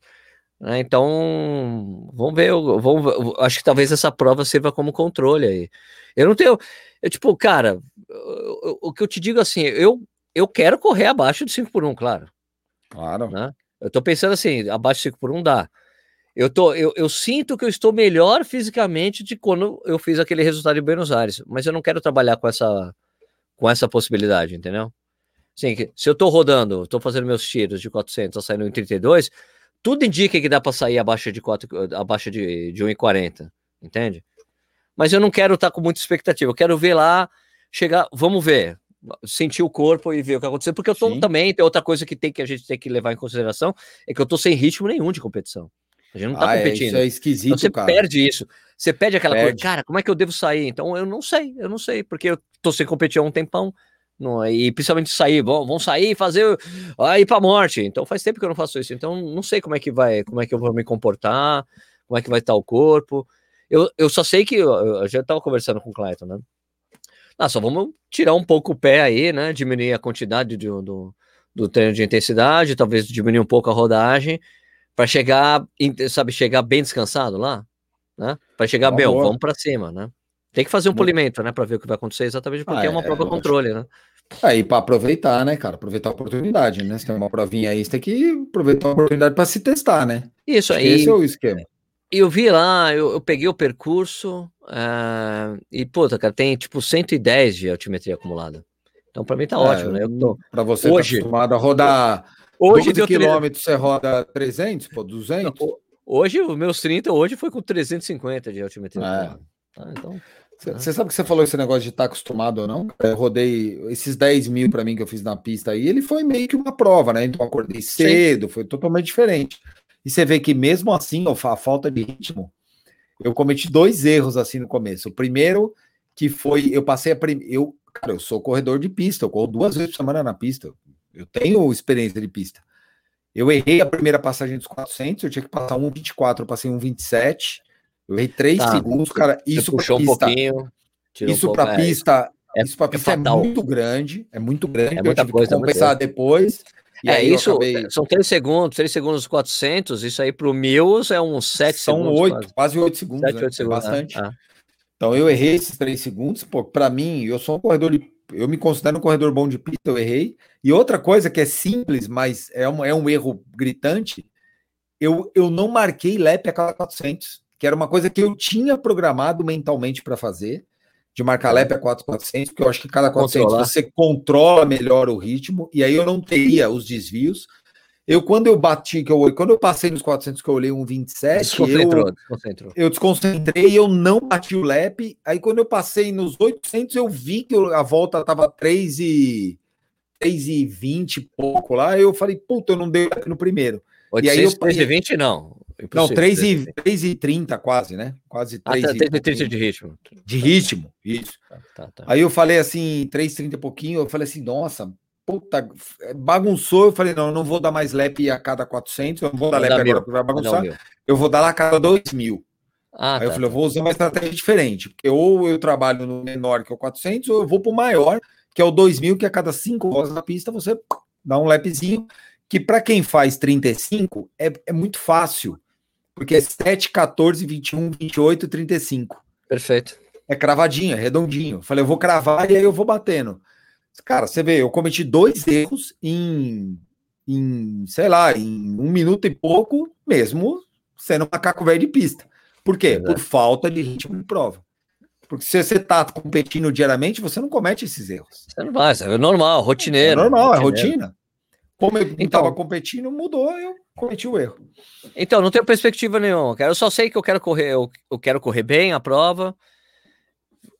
Né? Então, vamos ver, vamos, acho que talvez essa prova sirva como controle aí. Eu não tenho, eu, tipo, cara, o, o que eu te digo assim, eu, eu quero correr abaixo de 5 por 1, claro. Claro. Né? Eu tô pensando assim, abaixo de 5 por 1 dá. Eu, tô, eu, eu sinto que eu estou melhor fisicamente de quando eu fiz aquele resultado em Buenos Aires, mas eu não quero trabalhar com essa, com essa possibilidade, entendeu? Sim, se eu tô rodando, tô fazendo meus tiros de 400, tô saindo em 32, tudo indica que dá para sair abaixo de 4, abaixo de, de 1,40, entende? Mas eu não quero estar tá com muita expectativa, eu quero ver lá, chegar, vamos ver, sentir o corpo e ver o que aconteceu, porque eu tô Sim. também, tem outra coisa que tem que a gente tem que levar em consideração, é que eu tô sem ritmo nenhum de competição. A gente não tá ah, competindo. É, isso é esquisito, então você cara. perde isso. Você perde aquela perde. coisa, cara, como é que eu devo sair? Então eu não sei, eu não sei, porque eu tô sem competir há um tempão. Não, e principalmente sair, vão, vão sair e fazer aí para morte. Então faz tempo que eu não faço isso. Então não sei como é que vai, como é que eu vou me comportar, como é que vai estar o corpo. Eu, eu só sei que eu, eu já estava conversando com o Clayton, né? Ah, só vamos tirar um pouco o pé aí, né? Diminuir a quantidade de, do, do treino de intensidade, talvez diminuir um pouco a rodagem, para chegar, sabe, chegar bem descansado lá, né? Para chegar, bem, vamos para cima, né? Tem que fazer um polimento, né, para ver o que vai acontecer, exatamente porque ah, é uma é, prova controle, né? Aí para aproveitar, né, cara? Aproveitar a oportunidade, né? Se tem uma provinha aí, você tem que aproveitar a oportunidade para se testar, né? Isso aí. Esse é o esquema. Eu vi lá, eu, eu peguei o percurso uh, e, puta, cara, tem tipo 110 de altimetria acumulada. Então, para mim tá é, ótimo, né? Tô... Para você tá hoje, tá acostumado a rodar hoje 12 quilômetros, você roda 300, pô, 200? Não, hoje, os meus 30, hoje foi com 350 de altimetria. É. Ah, então... Você sabe que você falou esse negócio de estar tá acostumado ou não? Eu rodei esses 10 mil para mim que eu fiz na pista aí, ele foi meio que uma prova, né? Então acordei cedo, Sim. foi totalmente diferente. E você vê que mesmo assim, a falta de ritmo, eu cometi dois erros assim no começo. O primeiro, que foi, eu passei a. Eu, cara, eu sou corredor de pista, eu corro duas vezes por semana na pista. Eu tenho experiência de pista. Eu errei a primeira passagem dos 400, eu tinha que passar 1,24, eu passei 1,27. Eu errei 3 tá, segundos, cara. Isso puxou pista, um pouquinho. Isso um para é, pista, é, isso para pista é, é, muito grande, é muito grande. É muita coisa, compensar depois. é, isso acabei... são 3 segundos, 3 segundos 400, isso aí para o mil é uns 7 são segundos. São 8, quase, quase 8 segundos. 7, 8 né? segundos bastante. Ah. Então eu errei esses 3 segundos, pô, para mim, eu sou um corredor de eu me considero um corredor bom de pista, eu errei. E outra coisa que é simples, mas é um, é um erro gritante, eu, eu não marquei lap a cada 400 que era uma coisa que eu tinha programado mentalmente para fazer, de marcar lap a 4,400, porque eu acho que cada 400 Controlar. você controla melhor o ritmo, e aí eu não teria os desvios. Eu, quando eu bati, que eu, quando eu passei nos 400 que eu olhei um 27, eu, desconcentrou. eu desconcentrei e eu não bati o lap. Aí quando eu passei nos 800, eu vi que a volta tava 3 e 3 e 20 e pouco lá. Eu falei, puta, eu não dei no primeiro. 800, e aí eu 3 e 20 não. Não, 3 e, 3 e 30 quase, né? Quase 3 ah, tá, e 30 de ritmo. De ritmo, isso. Tá, tá, tá. Aí eu falei assim, 3 e 30 e pouquinho, eu falei assim, nossa, puta, bagunçou. Eu falei, não, eu não vou dar mais lap a cada 400, eu não vou dar lap agora porque vai bagunçar. Eu vou dar lá a cada 2 mil. Ah, Aí tá, eu falei, eu vou usar uma estratégia diferente, porque ou eu trabalho no menor que é o 400, ou eu vou para o maior, que é o 2000, que a cada 5 horas na pista você dá um lapzinho, que para quem faz 35 é, é muito fácil porque é 7, 14, 21, 28, 35. Perfeito. É cravadinho, é redondinho. Falei, eu vou cravar e aí eu vou batendo. Cara, você vê, eu cometi dois erros em, em sei lá, em um minuto e pouco, mesmo sendo macaco velho de pista. Por quê? Por falta de ritmo de prova. Porque se você está competindo diariamente, você não comete esses erros. Você não vai, é normal, rotineiro. É normal, é rotina. Como eu então, estava competindo, mudou, eu cometi o erro. Então, não tenho perspectiva nenhuma. Eu só sei que eu quero correr, eu, eu quero correr bem a prova.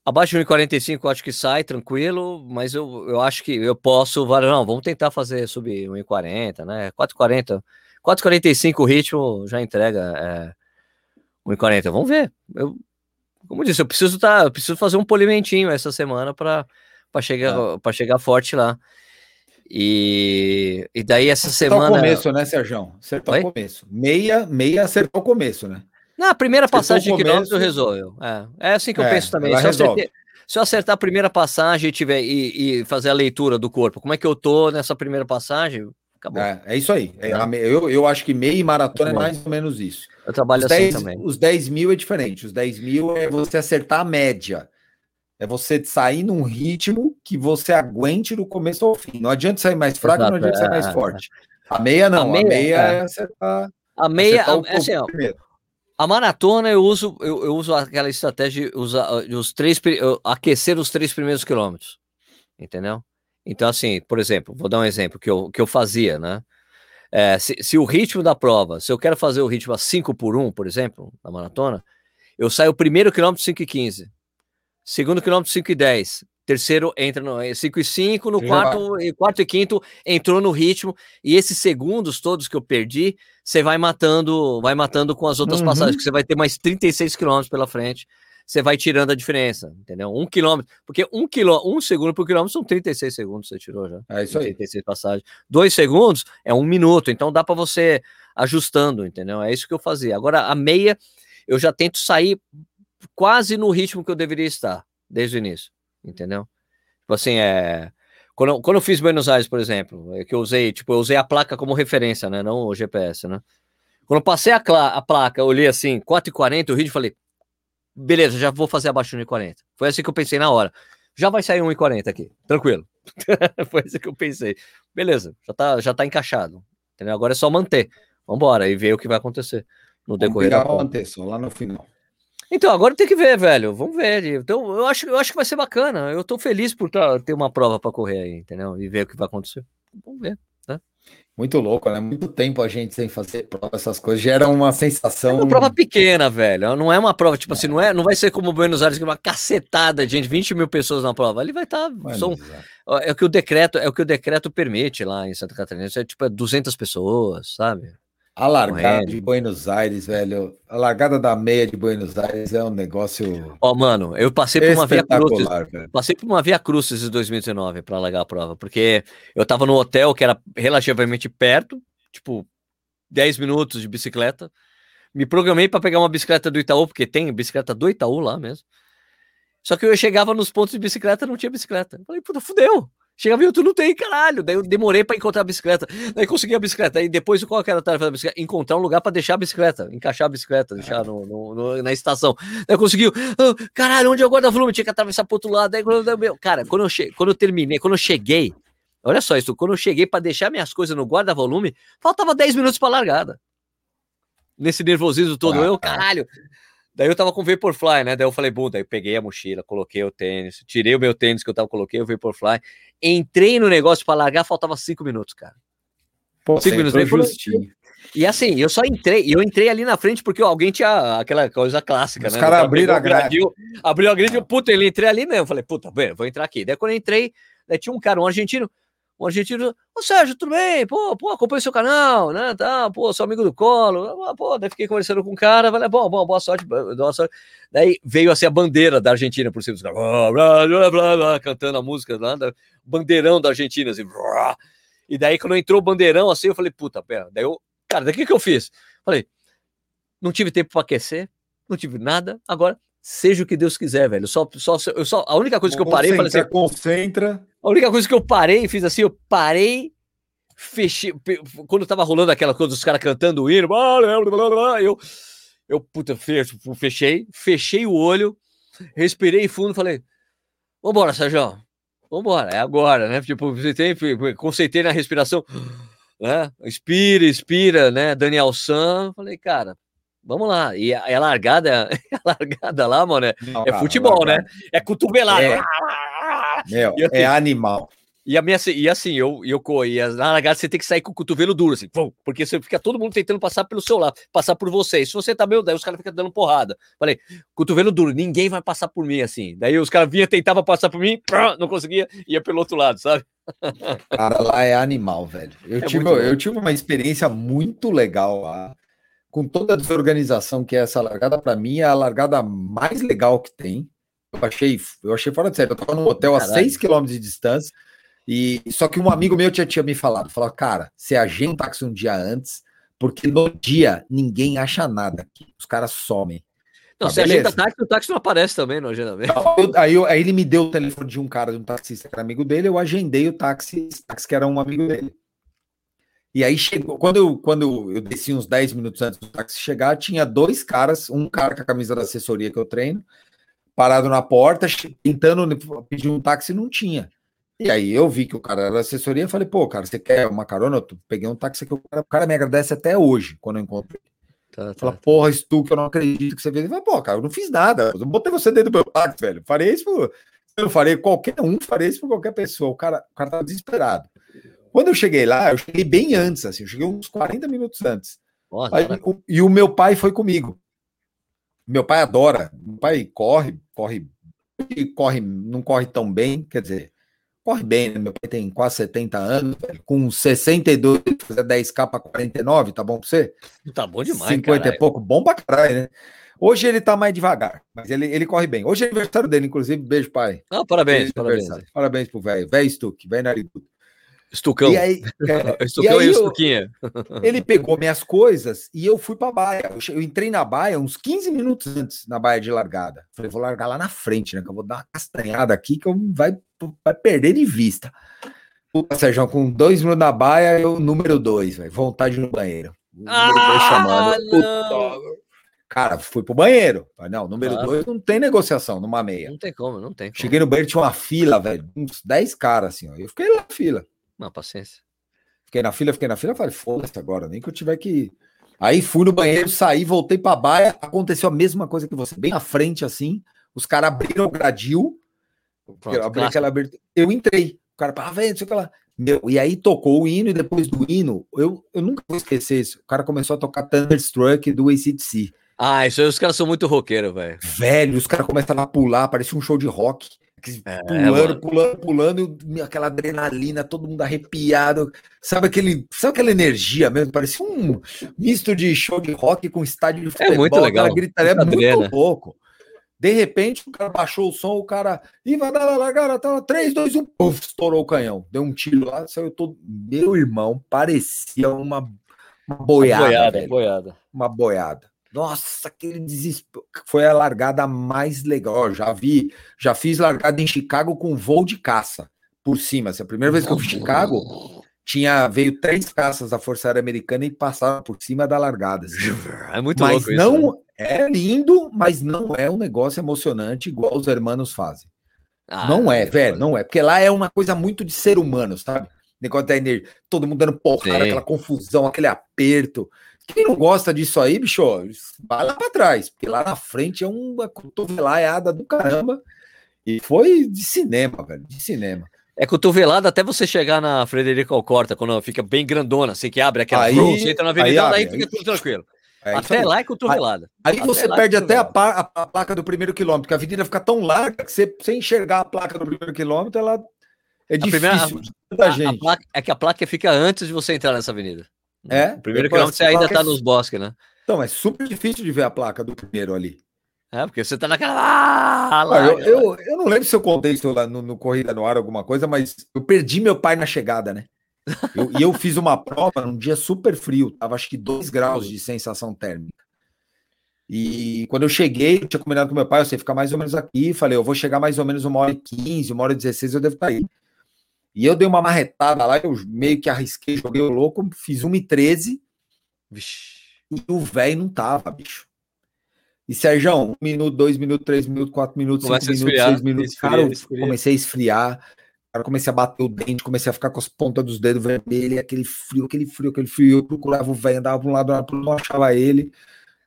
Abaixo de 1,45 eu acho que sai tranquilo, mas eu, eu acho que eu posso. Não, vamos tentar fazer subir 1,40, né? 4,40. 4,45 o ritmo já entrega é, 1,40. Vamos ver. Eu, como eu disse, eu preciso tá, eu preciso fazer um polimentinho essa semana para chegar, para chegar forte lá. E, e daí essa acertar semana. o começo, né, Sérgio? Acertar o começo. Meia, meia acertar o começo, né? Na primeira passagem de quilômetro resolve. É, é assim que eu é, penso também. Se eu, acertar, se eu, acertar, a primeira passagem e, tiver, e, e, fazer a leitura do corpo, como é que eu tô nessa primeira passagem? Acabou. É, é isso aí. É, eu, eu acho que meia e maratona é mais ou menos isso. Eu trabalho os assim 10, também. Os 10 mil é diferente. Os 10 mil é você acertar a média. É você sair num ritmo que você aguente do começo ao fim. Não adianta sair mais fraco, Exato, não adianta sair mais é, forte. A meia não. A meia, a meia é, acertar. A meia, acertar a, assim, ó, a maratona eu uso, eu, eu uso aquela estratégia de usar os três, aquecer os três primeiros quilômetros, entendeu? Então, assim, por exemplo, vou dar um exemplo que eu, que eu fazia, né? É, se, se, o ritmo da prova, se eu quero fazer o ritmo a 5 por 1, por exemplo, na maratona, eu saio o primeiro quilômetro 5 e 15, segundo quilômetro 5 e 10, terceiro entra no 5 e 5, no quarto, e quarto e quinto entrou no ritmo, e esses segundos todos que eu perdi, você vai matando, vai matando com as outras uhum. passagens, que você vai ter mais 36 quilômetros pela frente, você vai tirando a diferença, entendeu? Um quilômetro, porque um, quilô, um segundo por quilômetro são 36 segundos, você tirou já. É isso aí. 36 passagens. Dois segundos é um minuto, então dá para você ajustando, entendeu? É isso que eu fazia. Agora, a meia, eu já tento sair quase no ritmo que eu deveria estar, desde o início entendeu? Tipo assim, é. Quando, quando eu fiz Buenos Aires, por exemplo, é que eu usei, tipo, eu usei a placa como referência, né? Não o GPS, né? Quando eu passei a, a placa, eu olhei assim, 4,40, o ritmo falei, beleza, já vou fazer abaixo de 1,40. Foi assim que eu pensei na hora. Já vai sair 1,40 aqui, tranquilo. Foi assim que eu pensei. Beleza, já tá, já tá encaixado. Entendeu? Agora é só manter. Vambora e ver o que vai acontecer no decorrer da manter, só lá no final. Então, agora tem que ver, velho. Vamos ver. Então, eu acho, eu acho que vai ser bacana. Eu tô feliz por tá, ter uma prova para correr aí, entendeu? E ver o que vai acontecer. Vamos ver, né? Muito louco, né? Muito tempo a gente sem fazer prova, essas coisas gera uma sensação. É uma prova pequena, velho. Não é uma prova, tipo assim, não é, não vai ser como Buenos Aires, que é uma cacetada de gente, 20 mil pessoas na prova. Ali vai estar. Tá, são, é o que o decreto, é o que o decreto permite lá em Santa Catarina. Isso é tipo 200 é pessoas, sabe? A largada de Buenos Aires, velho. A largada da meia de Buenos Aires é um negócio. Ó, oh, mano, eu passei por uma Via Crucis. Passei por uma Via Crucis em 2019 para largar a prova, porque eu tava no hotel que era relativamente perto, tipo 10 minutos de bicicleta. Me programei para pegar uma bicicleta do Itaú, porque tem bicicleta do Itaú lá mesmo. Só que eu chegava nos pontos de bicicleta, não tinha bicicleta. Eu falei, puta, fudeu. Chegava e tu não tem, caralho. Daí eu demorei para encontrar a bicicleta. Daí consegui a bicicleta. Aí depois qual que era a tarefa da bicicleta? Encontrar um lugar para deixar a bicicleta, encaixar a bicicleta, deixar no, no, no na estação. Daí conseguiu. Oh, caralho, onde é o guarda-volume? Tinha que atravessar pro outro lado. Daí, quando, cara, quando eu, che... quando eu terminei, quando eu cheguei, olha só isso, quando eu cheguei para deixar minhas coisas no guarda-volume, faltava 10 minutos para largada. Nesse nervosismo todo, ah, eu, caralho. Daí eu tava com Vaporfly, né? Daí eu falei, bom, daí eu peguei a mochila, coloquei o tênis, tirei o meu tênis que eu tava, coloquei o Vaporfly, entrei no negócio para largar, faltava cinco minutos, cara. Pô, cinco minutos. Justinho. E assim, eu só entrei, eu entrei ali na frente porque alguém tinha aquela coisa clássica, Os né? Os caras abriram a grade. Abriu a grade, puta, ele entrei ali mesmo. Falei, puta, bem, vou entrar aqui. Daí quando eu entrei, tinha um cara, um argentino, um argentino, ô Sérgio, tudo bem? Pô, pô, acompanha o seu canal, né? Tá, pô, sou amigo do Colo. Ah, pô, daí fiquei conversando com o cara, falei, bom, bom, boa sorte, boa sorte. Daí veio assim a bandeira da Argentina por cima, blá, blá, blá, blá, blá, cantando a música lá, bandeirão da Argentina, assim, blá. e daí quando entrou o bandeirão assim, eu falei, puta, pera, daí eu, cara, daqui que eu fiz? Falei, não tive tempo para aquecer, não tive nada, agora seja o que Deus quiser, velho. Só, só, eu só, a única coisa que eu parei, falei assim, concentra. A única coisa que eu parei e fiz assim, eu parei, fechei, quando tava rolando aquela coisa dos caras cantando o hino, eu, eu puta, fechei, fechei o olho, respirei fundo, falei, vambora, Sérgio, vambora, é agora, né? Tipo, você tem, conceitei na respiração, né? Inspira, expira, né? Daniel San, falei, cara, vamos lá. E a, a largada, a largada lá, mano, é, Não, é cara, futebol, né? É cotovelada. É, meu, assim, é animal. E, a minha, e assim, eu, eu e na largada você tem que sair com o cotovelo duro, assim, porque você fica todo mundo tentando passar pelo seu lado, passar por você. E se você tá meio, daí os caras ficam dando porrada. Falei, cotovelo duro, ninguém vai passar por mim assim. Daí os caras vinham, tentavam passar por mim, não conseguia, ia pelo outro lado, sabe? Cara, lá é animal, velho. Eu, é tive, eu tive uma experiência muito legal lá, com toda a desorganização que é essa largada, para mim é a largada mais legal que tem. Eu achei, eu achei fora de sério. Eu tava num hotel Caralho. a 6 km de distância e só que um amigo meu tinha, tinha me falado, falou, cara, você agenda um táxi um dia antes, porque no dia ninguém acha nada aqui. Os caras somem. Não, tá, você agenda táxi, o táxi não aparece também no agendamento. aí, eu, aí ele me deu o telefone de um cara, de um taxista que era amigo dele, eu agendei o táxi, táxi que era um amigo dele. E aí chegou, quando eu, quando eu desci uns 10 minutos antes do táxi chegar, tinha dois caras, um cara com a camisa da assessoria que eu treino, parado na porta, tentando pedir um táxi, não tinha. E aí eu vi que o cara era assessoria e falei, pô, cara, você quer uma carona? Eu peguei um táxi que o cara, o cara me agradece até hoje, quando eu encontro ele. Tá, tá, Fala, tá. porra, Stu, que eu não acredito que você fez. Ele fala, pô, cara, eu não fiz nada. Eu botei você dentro do meu táxi, velho. Farei isso por... Eu farei qualquer um, farei isso por qualquer pessoa. O cara, o cara tava desesperado. Quando eu cheguei lá, eu cheguei bem antes, assim, eu cheguei uns 40 minutos antes. Nossa, aí, o, e o meu pai foi comigo. Meu pai adora. Meu pai corre, corre, corre, não corre tão bem, quer dizer, corre bem, né? Meu pai tem quase 70 anos, com 62, fazer 10k para 49, tá bom pra você? Tá bom demais, 50 caralho. é pouco, bom pra caralho, né? Hoje ele tá mais devagar, mas ele, ele corre bem. Hoje é aniversário dele, inclusive, beijo, pai. Ah, parabéns, parabéns. Parabéns pro velho, velho Stuck, velho narigudo. Estucão. E aí, é, Estucão e, aí e ele pegou minhas coisas e eu fui pra baia. Eu, eu, entrei na baia uns 15 minutos antes na baia de largada. Falei, vou largar lá na frente, né? Que eu vou dar uma castanhada aqui que eu vai, vai perder de vista. Puta, Sérgio, com dois minutos na baia, eu número dois, véio, vontade no banheiro. Ah, número dois chamando. Cara, fui pro banheiro. Não, número ah. dois não tem negociação numa meia. Não tem como, não tem como. Cheguei no banheiro, tinha uma fila, velho. Uns 10 caras, assim, ó. Eu fiquei lá na fila. Não, paciência. Fiquei na fila, fiquei na fila, falei, foda-se agora, nem que eu tiver que. Aí fui no banheiro, saí, voltei pra baia, aconteceu a mesma coisa que você, bem à frente assim, os caras abriram o gradil, Pronto, eu, abri aquela abertura, eu entrei, o cara, ah, velho, não sei o que lá. Meu, e aí tocou o hino, e depois do hino, eu, eu nunca vou esquecer isso. O cara começou a tocar Thunderstruck do ACDC. Ah, isso aí os caras são muito roqueiros, velho. Velho, os caras começaram a pular, parecia um show de rock. É, pulando, pulando, pulando, aquela adrenalina, todo mundo arrepiado. Sabe aquele, sabe aquela energia mesmo? Parecia um misto de show de rock com estádio de futebol. É muito legal. Gritaria, é muito louco. De repente, o cara baixou o som, o cara. E vai dar lá, cara, tava 3, 2, 1, puf, estourou o canhão. Deu um tiro lá, saiu todo. Meu irmão, parecia uma, uma boiada. Uma boiada, boiada. Uma boiada. Nossa, aquele desespero. Foi a largada mais legal. já vi, já fiz largada em Chicago com voo de caça por cima. Essa é a primeira vez que eu fui Chicago, tinha veio três caças da Força Aérea Americana e passaram por cima da largada. Assim. É muito mas louco não isso, né? é lindo, mas não é um negócio emocionante igual os hermanos fazem. Ah, não é, é velho, não é, porque lá é uma coisa muito de ser humano, sabe? Negócio da energia, todo mundo dando porrada, aquela confusão, aquele aperto. Quem não gosta disso aí, bicho, vai lá para trás, porque lá na frente é uma cotovelada do caramba. E foi de cinema, velho, de cinema. É cotovelada até você chegar na Frederico Alcorta, quando fica bem grandona, assim que abre aquela aí, você entra na avenida, aí, aí fica tudo tranquilo. É, até lá é cotovelada. Aí, você perde é até a, a, a, placa do primeiro quilômetro, porque a avenida fica tão larga que você, sem enxergar a placa do primeiro quilômetro, ela é difícil. Primeira, gente. Placa, é que a placa fica antes de você entrar nessa avenida. É. O primeiro quilômetro você ainda tá nos bosques, né? Então, é super difícil de ver a placa do primeiro ali. É, porque você tá naquela. Ah, lá, eu, eu, eu, não lembro se eu contei isso lá no, no, Corrida no Ar, alguma coisa, mas eu perdi meu pai na chegada, né? Eu, e eu fiz uma prova num dia super frio, tava acho que 2 graus de sensação térmica. E quando eu cheguei, eu tinha combinado com meu pai, você fica mais ou menos aqui. Falei, eu vou chegar mais ou menos uma hora e 15, uma hora e 16, eu devo estar aí. E eu dei uma marretada lá, eu meio que arrisquei, joguei o louco, fiz 1 e 13. E o velho não tava, bicho. E Sérgio, um minuto, dois minutos, três minutos, quatro minutos, Começa cinco minutos, seis minutos. Esfria, cara, esfria. comecei a esfriar. Cara, comecei a bater o dente, comecei a ficar com as pontas dos dedos vermelhos, aquele frio, aquele frio, aquele frio. Eu procurava o velho, andava para um lado, não achava ele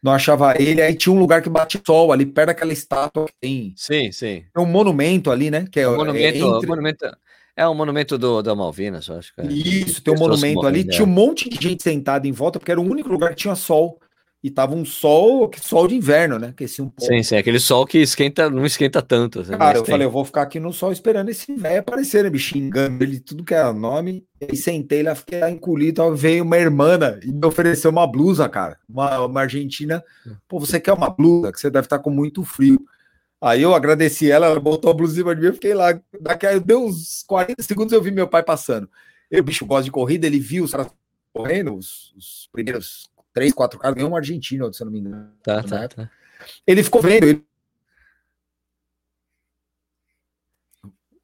não achava ele. Aí tinha um lugar que bate sol ali, perto daquela estátua que tem. Sim, sim. É um monumento ali, né? Que é, o monumento, é, entre... monumento, é o monumento do, da Malvinas, eu acho. Que é. Isso, tem um monumento ali. Tinha um monte de gente sentada em volta, porque era o único lugar que tinha sol e tava um sol, sol de inverno, né? Que esse um pouco. Sim, sim, aquele sol que esquenta, não esquenta tanto. Assim, Cara, eu tem. falei, eu vou ficar aqui no sol esperando esse velho aparecer, né? Me xingando ele, tudo que era nome. E sentei lá, fiquei lá encolhido. Veio uma irmã e me ofereceu uma blusa, cara. Uma, uma argentina. Pô, você quer uma blusa? Que você deve estar com muito frio. Aí eu agradeci ela, ela botou a blusa de mim, eu fiquei lá. Daqui a deu uns 40 segundos eu vi meu pai passando. Eu, bicho, gosta de corrida, ele viu os caras correndo, os, os primeiros três, quatro caras, ganhou um argentino, se eu não me engano. Tá, tá, tá. Ele ficou vendo. Ele...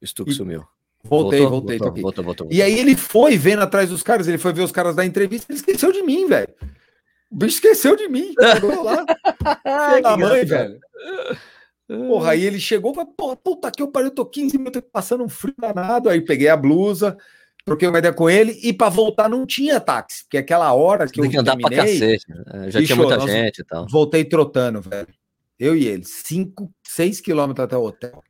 Stuck sumiu. Voltei, voltou, voltei. Voltou, voltou, voltou, e aí ele foi vendo atrás dos caras, ele foi ver os caras da entrevista, ele esqueceu de mim, velho. O bicho esqueceu de mim. Chegou lá. da mãe, velho. Porra, aí ele chegou e falou, porra, puta que eu parei, eu tô 15 minutos passando um frio danado. Aí peguei a blusa, troquei uma ideia com ele e para voltar não tinha táxi, porque aquela hora que Tem eu que andar terminei, pra cacete, né? já bicho, tinha muita gente e tal. Voltei trotando, velho. Eu e ele, 5, 6 quilômetros até o hotel.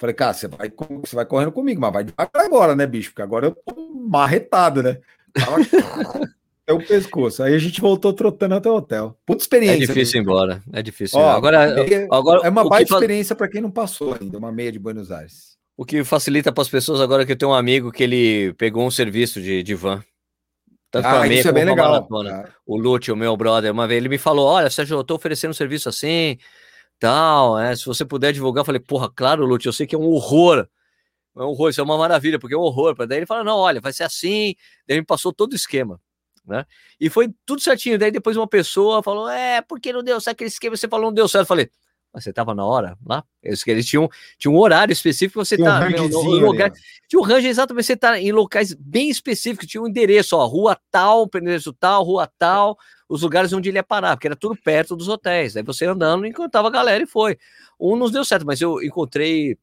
Falei, cara, você vai, você vai correndo comigo, mas vai devagar agora, né, bicho? Porque agora eu tô marretado, né? Tava até o pescoço. Aí a gente voltou trotando até o hotel. Puta experiência. É difícil ir embora. É difícil. Ó, agora, é, agora, é uma baita experiência para quem não passou ainda, uma meia de Buenos Aires. O que facilita para as pessoas agora que eu tenho um amigo que ele pegou um serviço de, de van. Tanto ah, isso é bem legal. Maratona. O Lute, o meu brother, uma vez ele me falou: Olha, Sérgio, eu estou oferecendo um serviço assim, tal. É, se você puder divulgar, eu falei: Porra, claro, Lute, eu sei que é um horror. É um horror, isso é uma maravilha, porque é um horror. Daí ele falou: Não, olha, vai ser assim. Daí ele me passou todo o esquema. Né? E foi tudo certinho. Daí depois uma pessoa falou: É, porque não deu certo aquele esquema, você falou, não deu certo. Eu falei: você estava na hora lá? Eles, eles tinham, tinham um horário específico, você está um no, lugar. Tinha um range exatamente, você está em locais bem específicos, tinha um endereço, ó, rua tal, endereço tal, rua tal, os lugares onde ele ia parar, porque era tudo perto dos hotéis. Aí você andando, encontrava a galera e foi. Um nos deu certo, mas eu encontrei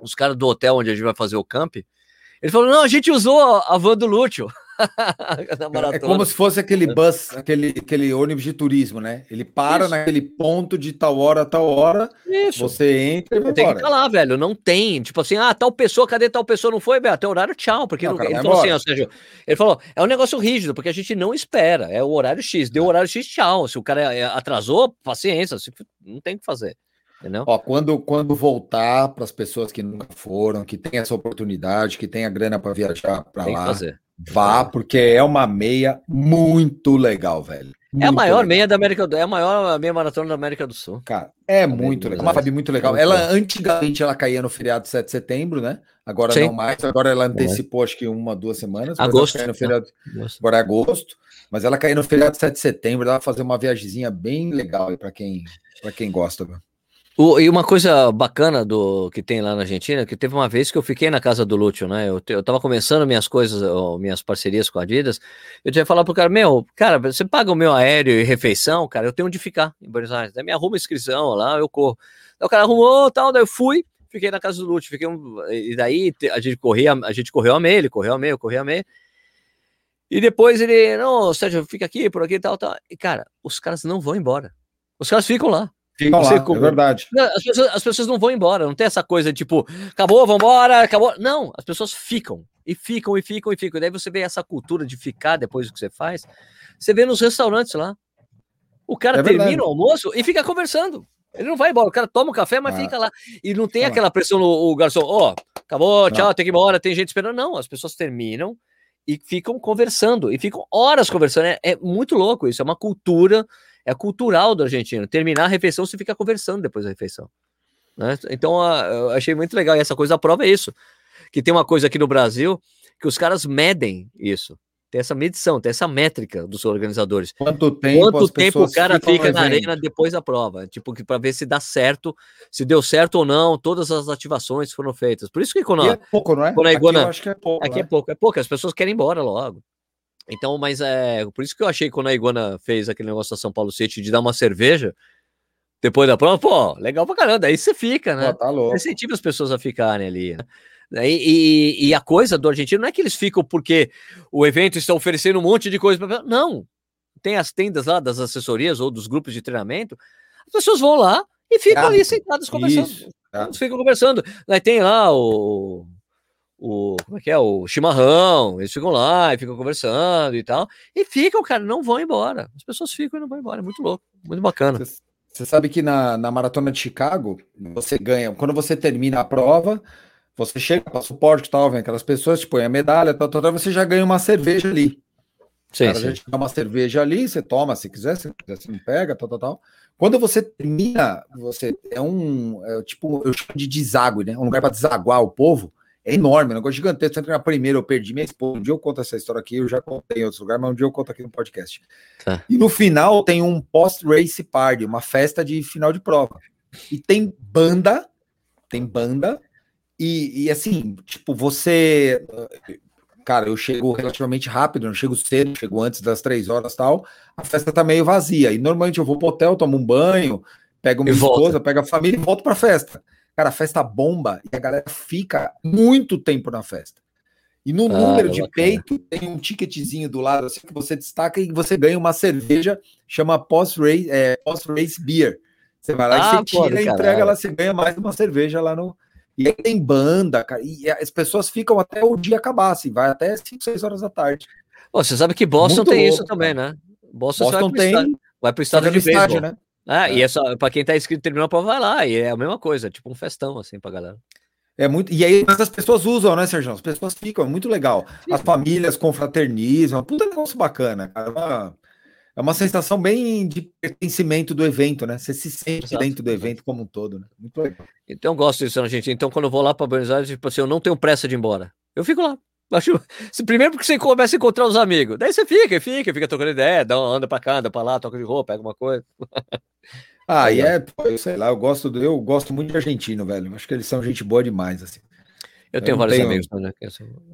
os caras do hotel onde a gente vai fazer o camp. Ele falou: não, a gente usou a van do Lúcio. é como se fosse aquele bus, aquele, aquele ônibus de turismo, né? Ele para Isso. naquele ponto de tal hora, tal hora. Isso. Você entra e vai Tem embora. que lá, velho. Não tem. Tipo assim, ah, tal pessoa, cadê tal pessoa? Não foi, velho? Até horário, tchau. Porque não, não, ele falou assim, ou seja, ele falou, é um negócio rígido, porque a gente não espera. É o horário X. Deu o horário X, tchau. Se o cara é, atrasou, paciência. Não tem o que fazer. Entendeu? Ó, quando, quando voltar para as pessoas que nunca foram, que tem essa oportunidade, que tem a grana para viajar para lá, fazer. Vá, porque é uma meia muito legal, velho. Muito é a maior legal. meia da América do é a maior meia maratona da América do Sul. Cara, é muito legal. Uma vibe muito legal. Ela antigamente ela caía no feriado de 7 de setembro, né? Agora Sim. não mais. Agora ela antecipou acho que uma, duas semanas. Agosto. No feriado, agora é agosto. Mas ela caiu no feriado de 7 de setembro. Ela vai fazer uma viagemzinha bem legal para quem, para quem gosta. Viu? O, e uma coisa bacana do que tem lá na Argentina, que teve uma vez que eu fiquei na casa do Lúcio, né? Eu, eu tava começando minhas coisas, minhas parcerias com a Adidas. Eu tinha falar pro cara, meu, cara, você paga o meu aéreo e refeição, cara, eu tenho onde ficar em Buenos Aires. Daí me arruma inscrição lá, eu corro. O cara arrumou tal, daí eu fui, fiquei na casa do Lúcio, fiquei um, e daí a gente corria, a gente correu a meia, ele correu a meia, eu corri a meia. E depois ele, não, Sérgio, fica aqui, por aqui, tal, tal. E cara, os caras não vão embora. Os caras ficam lá. Fica lá, é verdade. As pessoas, as pessoas, não vão embora, não tem essa coisa tipo, acabou, vambora, acabou. Não, as pessoas ficam, e ficam, e ficam, e ficam. E daí você vê essa cultura de ficar depois do que você faz. Você vê nos restaurantes lá. O cara é termina o almoço e fica conversando. Ele não vai embora, o cara toma um café, mas ah. fica lá. E não tem aquela pressão no o garçom, ó, oh, acabou, tchau, não. tem que ir embora, tem gente esperando. Não, as pessoas terminam e ficam conversando, e ficam horas conversando. É, é muito louco isso, é uma cultura é cultural do argentino. Terminar a refeição, você fica conversando depois da refeição. Né? Então, eu achei muito legal. E essa coisa, a prova é isso. Que tem uma coisa aqui no Brasil que os caras medem isso. Tem essa medição, tem essa métrica dos organizadores. Quanto tempo, Quanto tempo o cara fica na arena depois da prova? Tipo, para ver se dá certo, se deu certo ou não, todas as ativações foram feitas. Por isso que quando, é pouco, não é? quando a Iguana, aqui, é pouco, aqui é né? pouco, é pouco, as pessoas querem ir embora logo. Então, mas é por isso que eu achei que quando a Iguana fez aquele negócio da São Paulo City de dar uma cerveja, Depois da prova, pô, legal pra caramba. Aí você fica, né? Pô, tá louco. Incentiva as pessoas a ficarem ali, né? E, e, e, a coisa do argentino não é que eles ficam porque o evento está oferecendo um monte de coisa. Pra... Não. Tem as tendas lá das assessorias ou dos grupos de treinamento. As pessoas vão lá e ficam ah, ali sentadas conversando. Isso, tá. Ficam conversando. Aí tem lá o, o. Como é que é? O chimarrão. Eles ficam lá e ficam conversando e tal. E ficam, cara, não vão embora. As pessoas ficam e não vão embora. É muito louco. Muito bacana. Você sabe que na, na maratona de Chicago, você ganha. Quando você termina a prova você chega para suporte tal, vem aquelas pessoas, te põe a medalha, tal, tal, tal, você já ganha uma cerveja ali. Sim, cara, sim. A gente dá uma cerveja ali, você toma se quiser, se quiser, você não pega, tal, tal, tal. Quando você termina, você é um é, tipo, eu chamo de deságue, né? Um lugar para desaguar o povo. É enorme, um negócio gigantesco. Sempre na primeira eu perdi minha esposa. Um dia eu conto essa história aqui, eu já contei em outros lugares, mas um dia eu conto aqui no podcast. Tá. E no final tem um post-race party, uma festa de final de prova. E tem banda, tem banda, e, e, assim, tipo, você. Cara, eu chego relativamente rápido, não chego cedo, chego antes das três horas tal. A festa tá meio vazia. E normalmente eu vou pro hotel, tomo um banho, pego minha esposa, pego a família e volto pra festa. Cara, a festa bomba e a galera fica muito tempo na festa. E no ah, número de bacana. peito tem um ticketzinho do lado assim que você destaca e você ganha uma cerveja, chama post-race é, post -race beer. Você vai lá ah, e você tira e entrega lá, você ganha mais uma cerveja lá no, e aí tem banda, cara, e as pessoas ficam até o dia acabar, assim, vai até 5, 6 horas da tarde. Pô, você sabe que Boston Muito tem louco, isso também, né? Boston, Boston vai tem. Estádio, vai pro estádio de estádio, né? Ah, é. e é só, pra quem tá inscrito terminou a prova, vai lá, e é a mesma coisa, tipo um festão, assim, pra galera. É muito. E aí, mas as pessoas usam, né, Sérgio? As pessoas ficam, é muito legal. As famílias confraternizam, puta negócio bacana, cara. É uma, é uma sensação bem de pertencimento do evento, né? Você se sente Exato. dentro do evento como um todo, né? Muito legal. Então, eu gosto disso, gente. Então, quando eu vou lá para Buenos Aires, tipo assim, eu não tenho pressa de ir embora. Eu fico lá. Acho, primeiro porque você começa a encontrar os amigos. Daí você fica, fica, fica tocando ideia, dá, anda para cá, anda para lá, toca de roupa, pega uma coisa. Ah, e é, sei lá, eu gosto, do, eu gosto muito de argentino, velho. Acho que eles são gente boa demais, assim. Eu tenho eu vários tenho... amigos também. Né,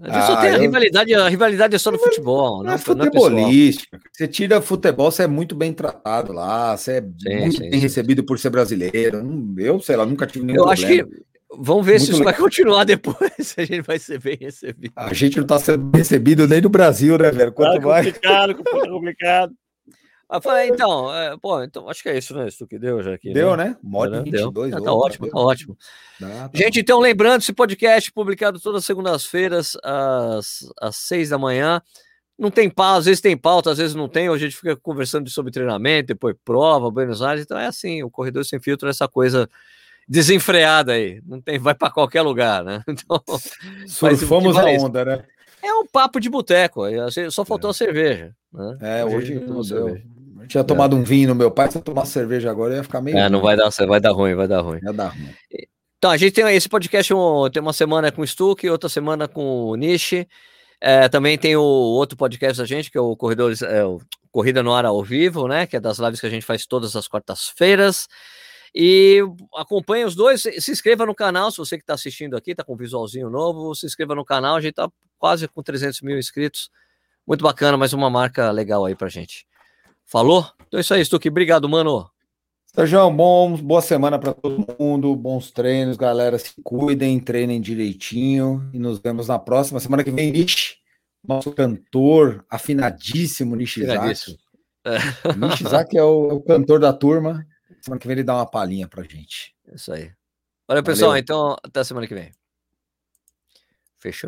ah, só tem a eu... rivalidade, a rivalidade é só no futebol. Não, é futebolística. Não é você tira futebol, você é muito bem tratado lá, você é sim, muito sim, bem sim. recebido por ser brasileiro. Eu, sei lá, nunca tive nenhum eu problema. Eu acho que. Vamos ver muito se isso legal. vai continuar depois, se a gente vai ser bem recebido. A gente não está sendo recebido nem no Brasil, né, velho? Quanto tá complicado, mais. complicado. Eu falei, então, é, pô, então acho que é isso, né? Isso que deu já aqui. Deu, né? né? Mod 22. Ah, tá ótimo, deu. tá ótimo. Dá, tá Gente, então, lembrando, esse podcast publicado todas as segundas-feiras, às, às seis da manhã. Não tem pauta, às vezes tem pauta, às vezes não tem. Hoje a gente fica conversando sobre treinamento, depois prova, Buenos Aires. Então é assim, o Corredor Sem Filtro é essa coisa desenfreada aí. Não tem, vai para qualquer lugar, né? Então, Surfamos a onda, né? É um papo de boteco, só faltou é. a cerveja. Né? É, hoje, hoje não tinha tomado um vinho no meu pai, se eu tomar cerveja agora ia ficar meio. É, não vai dar, vai dar ruim, vai dar ruim. Vai dar ruim. Então, a gente tem esse podcast, tem uma semana com o Stuck, outra semana com o Nishi. É, também tem o outro podcast da gente, que é o Corredores, é, o Corrida no Ar ao Vivo, né? Que é das lives que a gente faz todas as quartas-feiras. E acompanhe os dois, se inscreva no canal, se você que está assistindo aqui, está com um visualzinho novo, se inscreva no canal, a gente está quase com 300 mil inscritos. Muito bacana, mais uma marca legal aí pra gente. Falou? Então é isso aí, Stuque. Obrigado, mano. Sérgio, bom, boa semana para todo mundo, bons treinos, galera. Se cuidem, treinem direitinho e nos vemos na próxima. Semana que vem, Nishi, nosso cantor afinadíssimo, Nishizaki. É. Nishizaki é o, é o, cantor da turma. Semana que vem ele dá uma palhinha pra gente. Isso aí. Valeu, pessoal. Valeu. Então, até semana que vem. Fechou?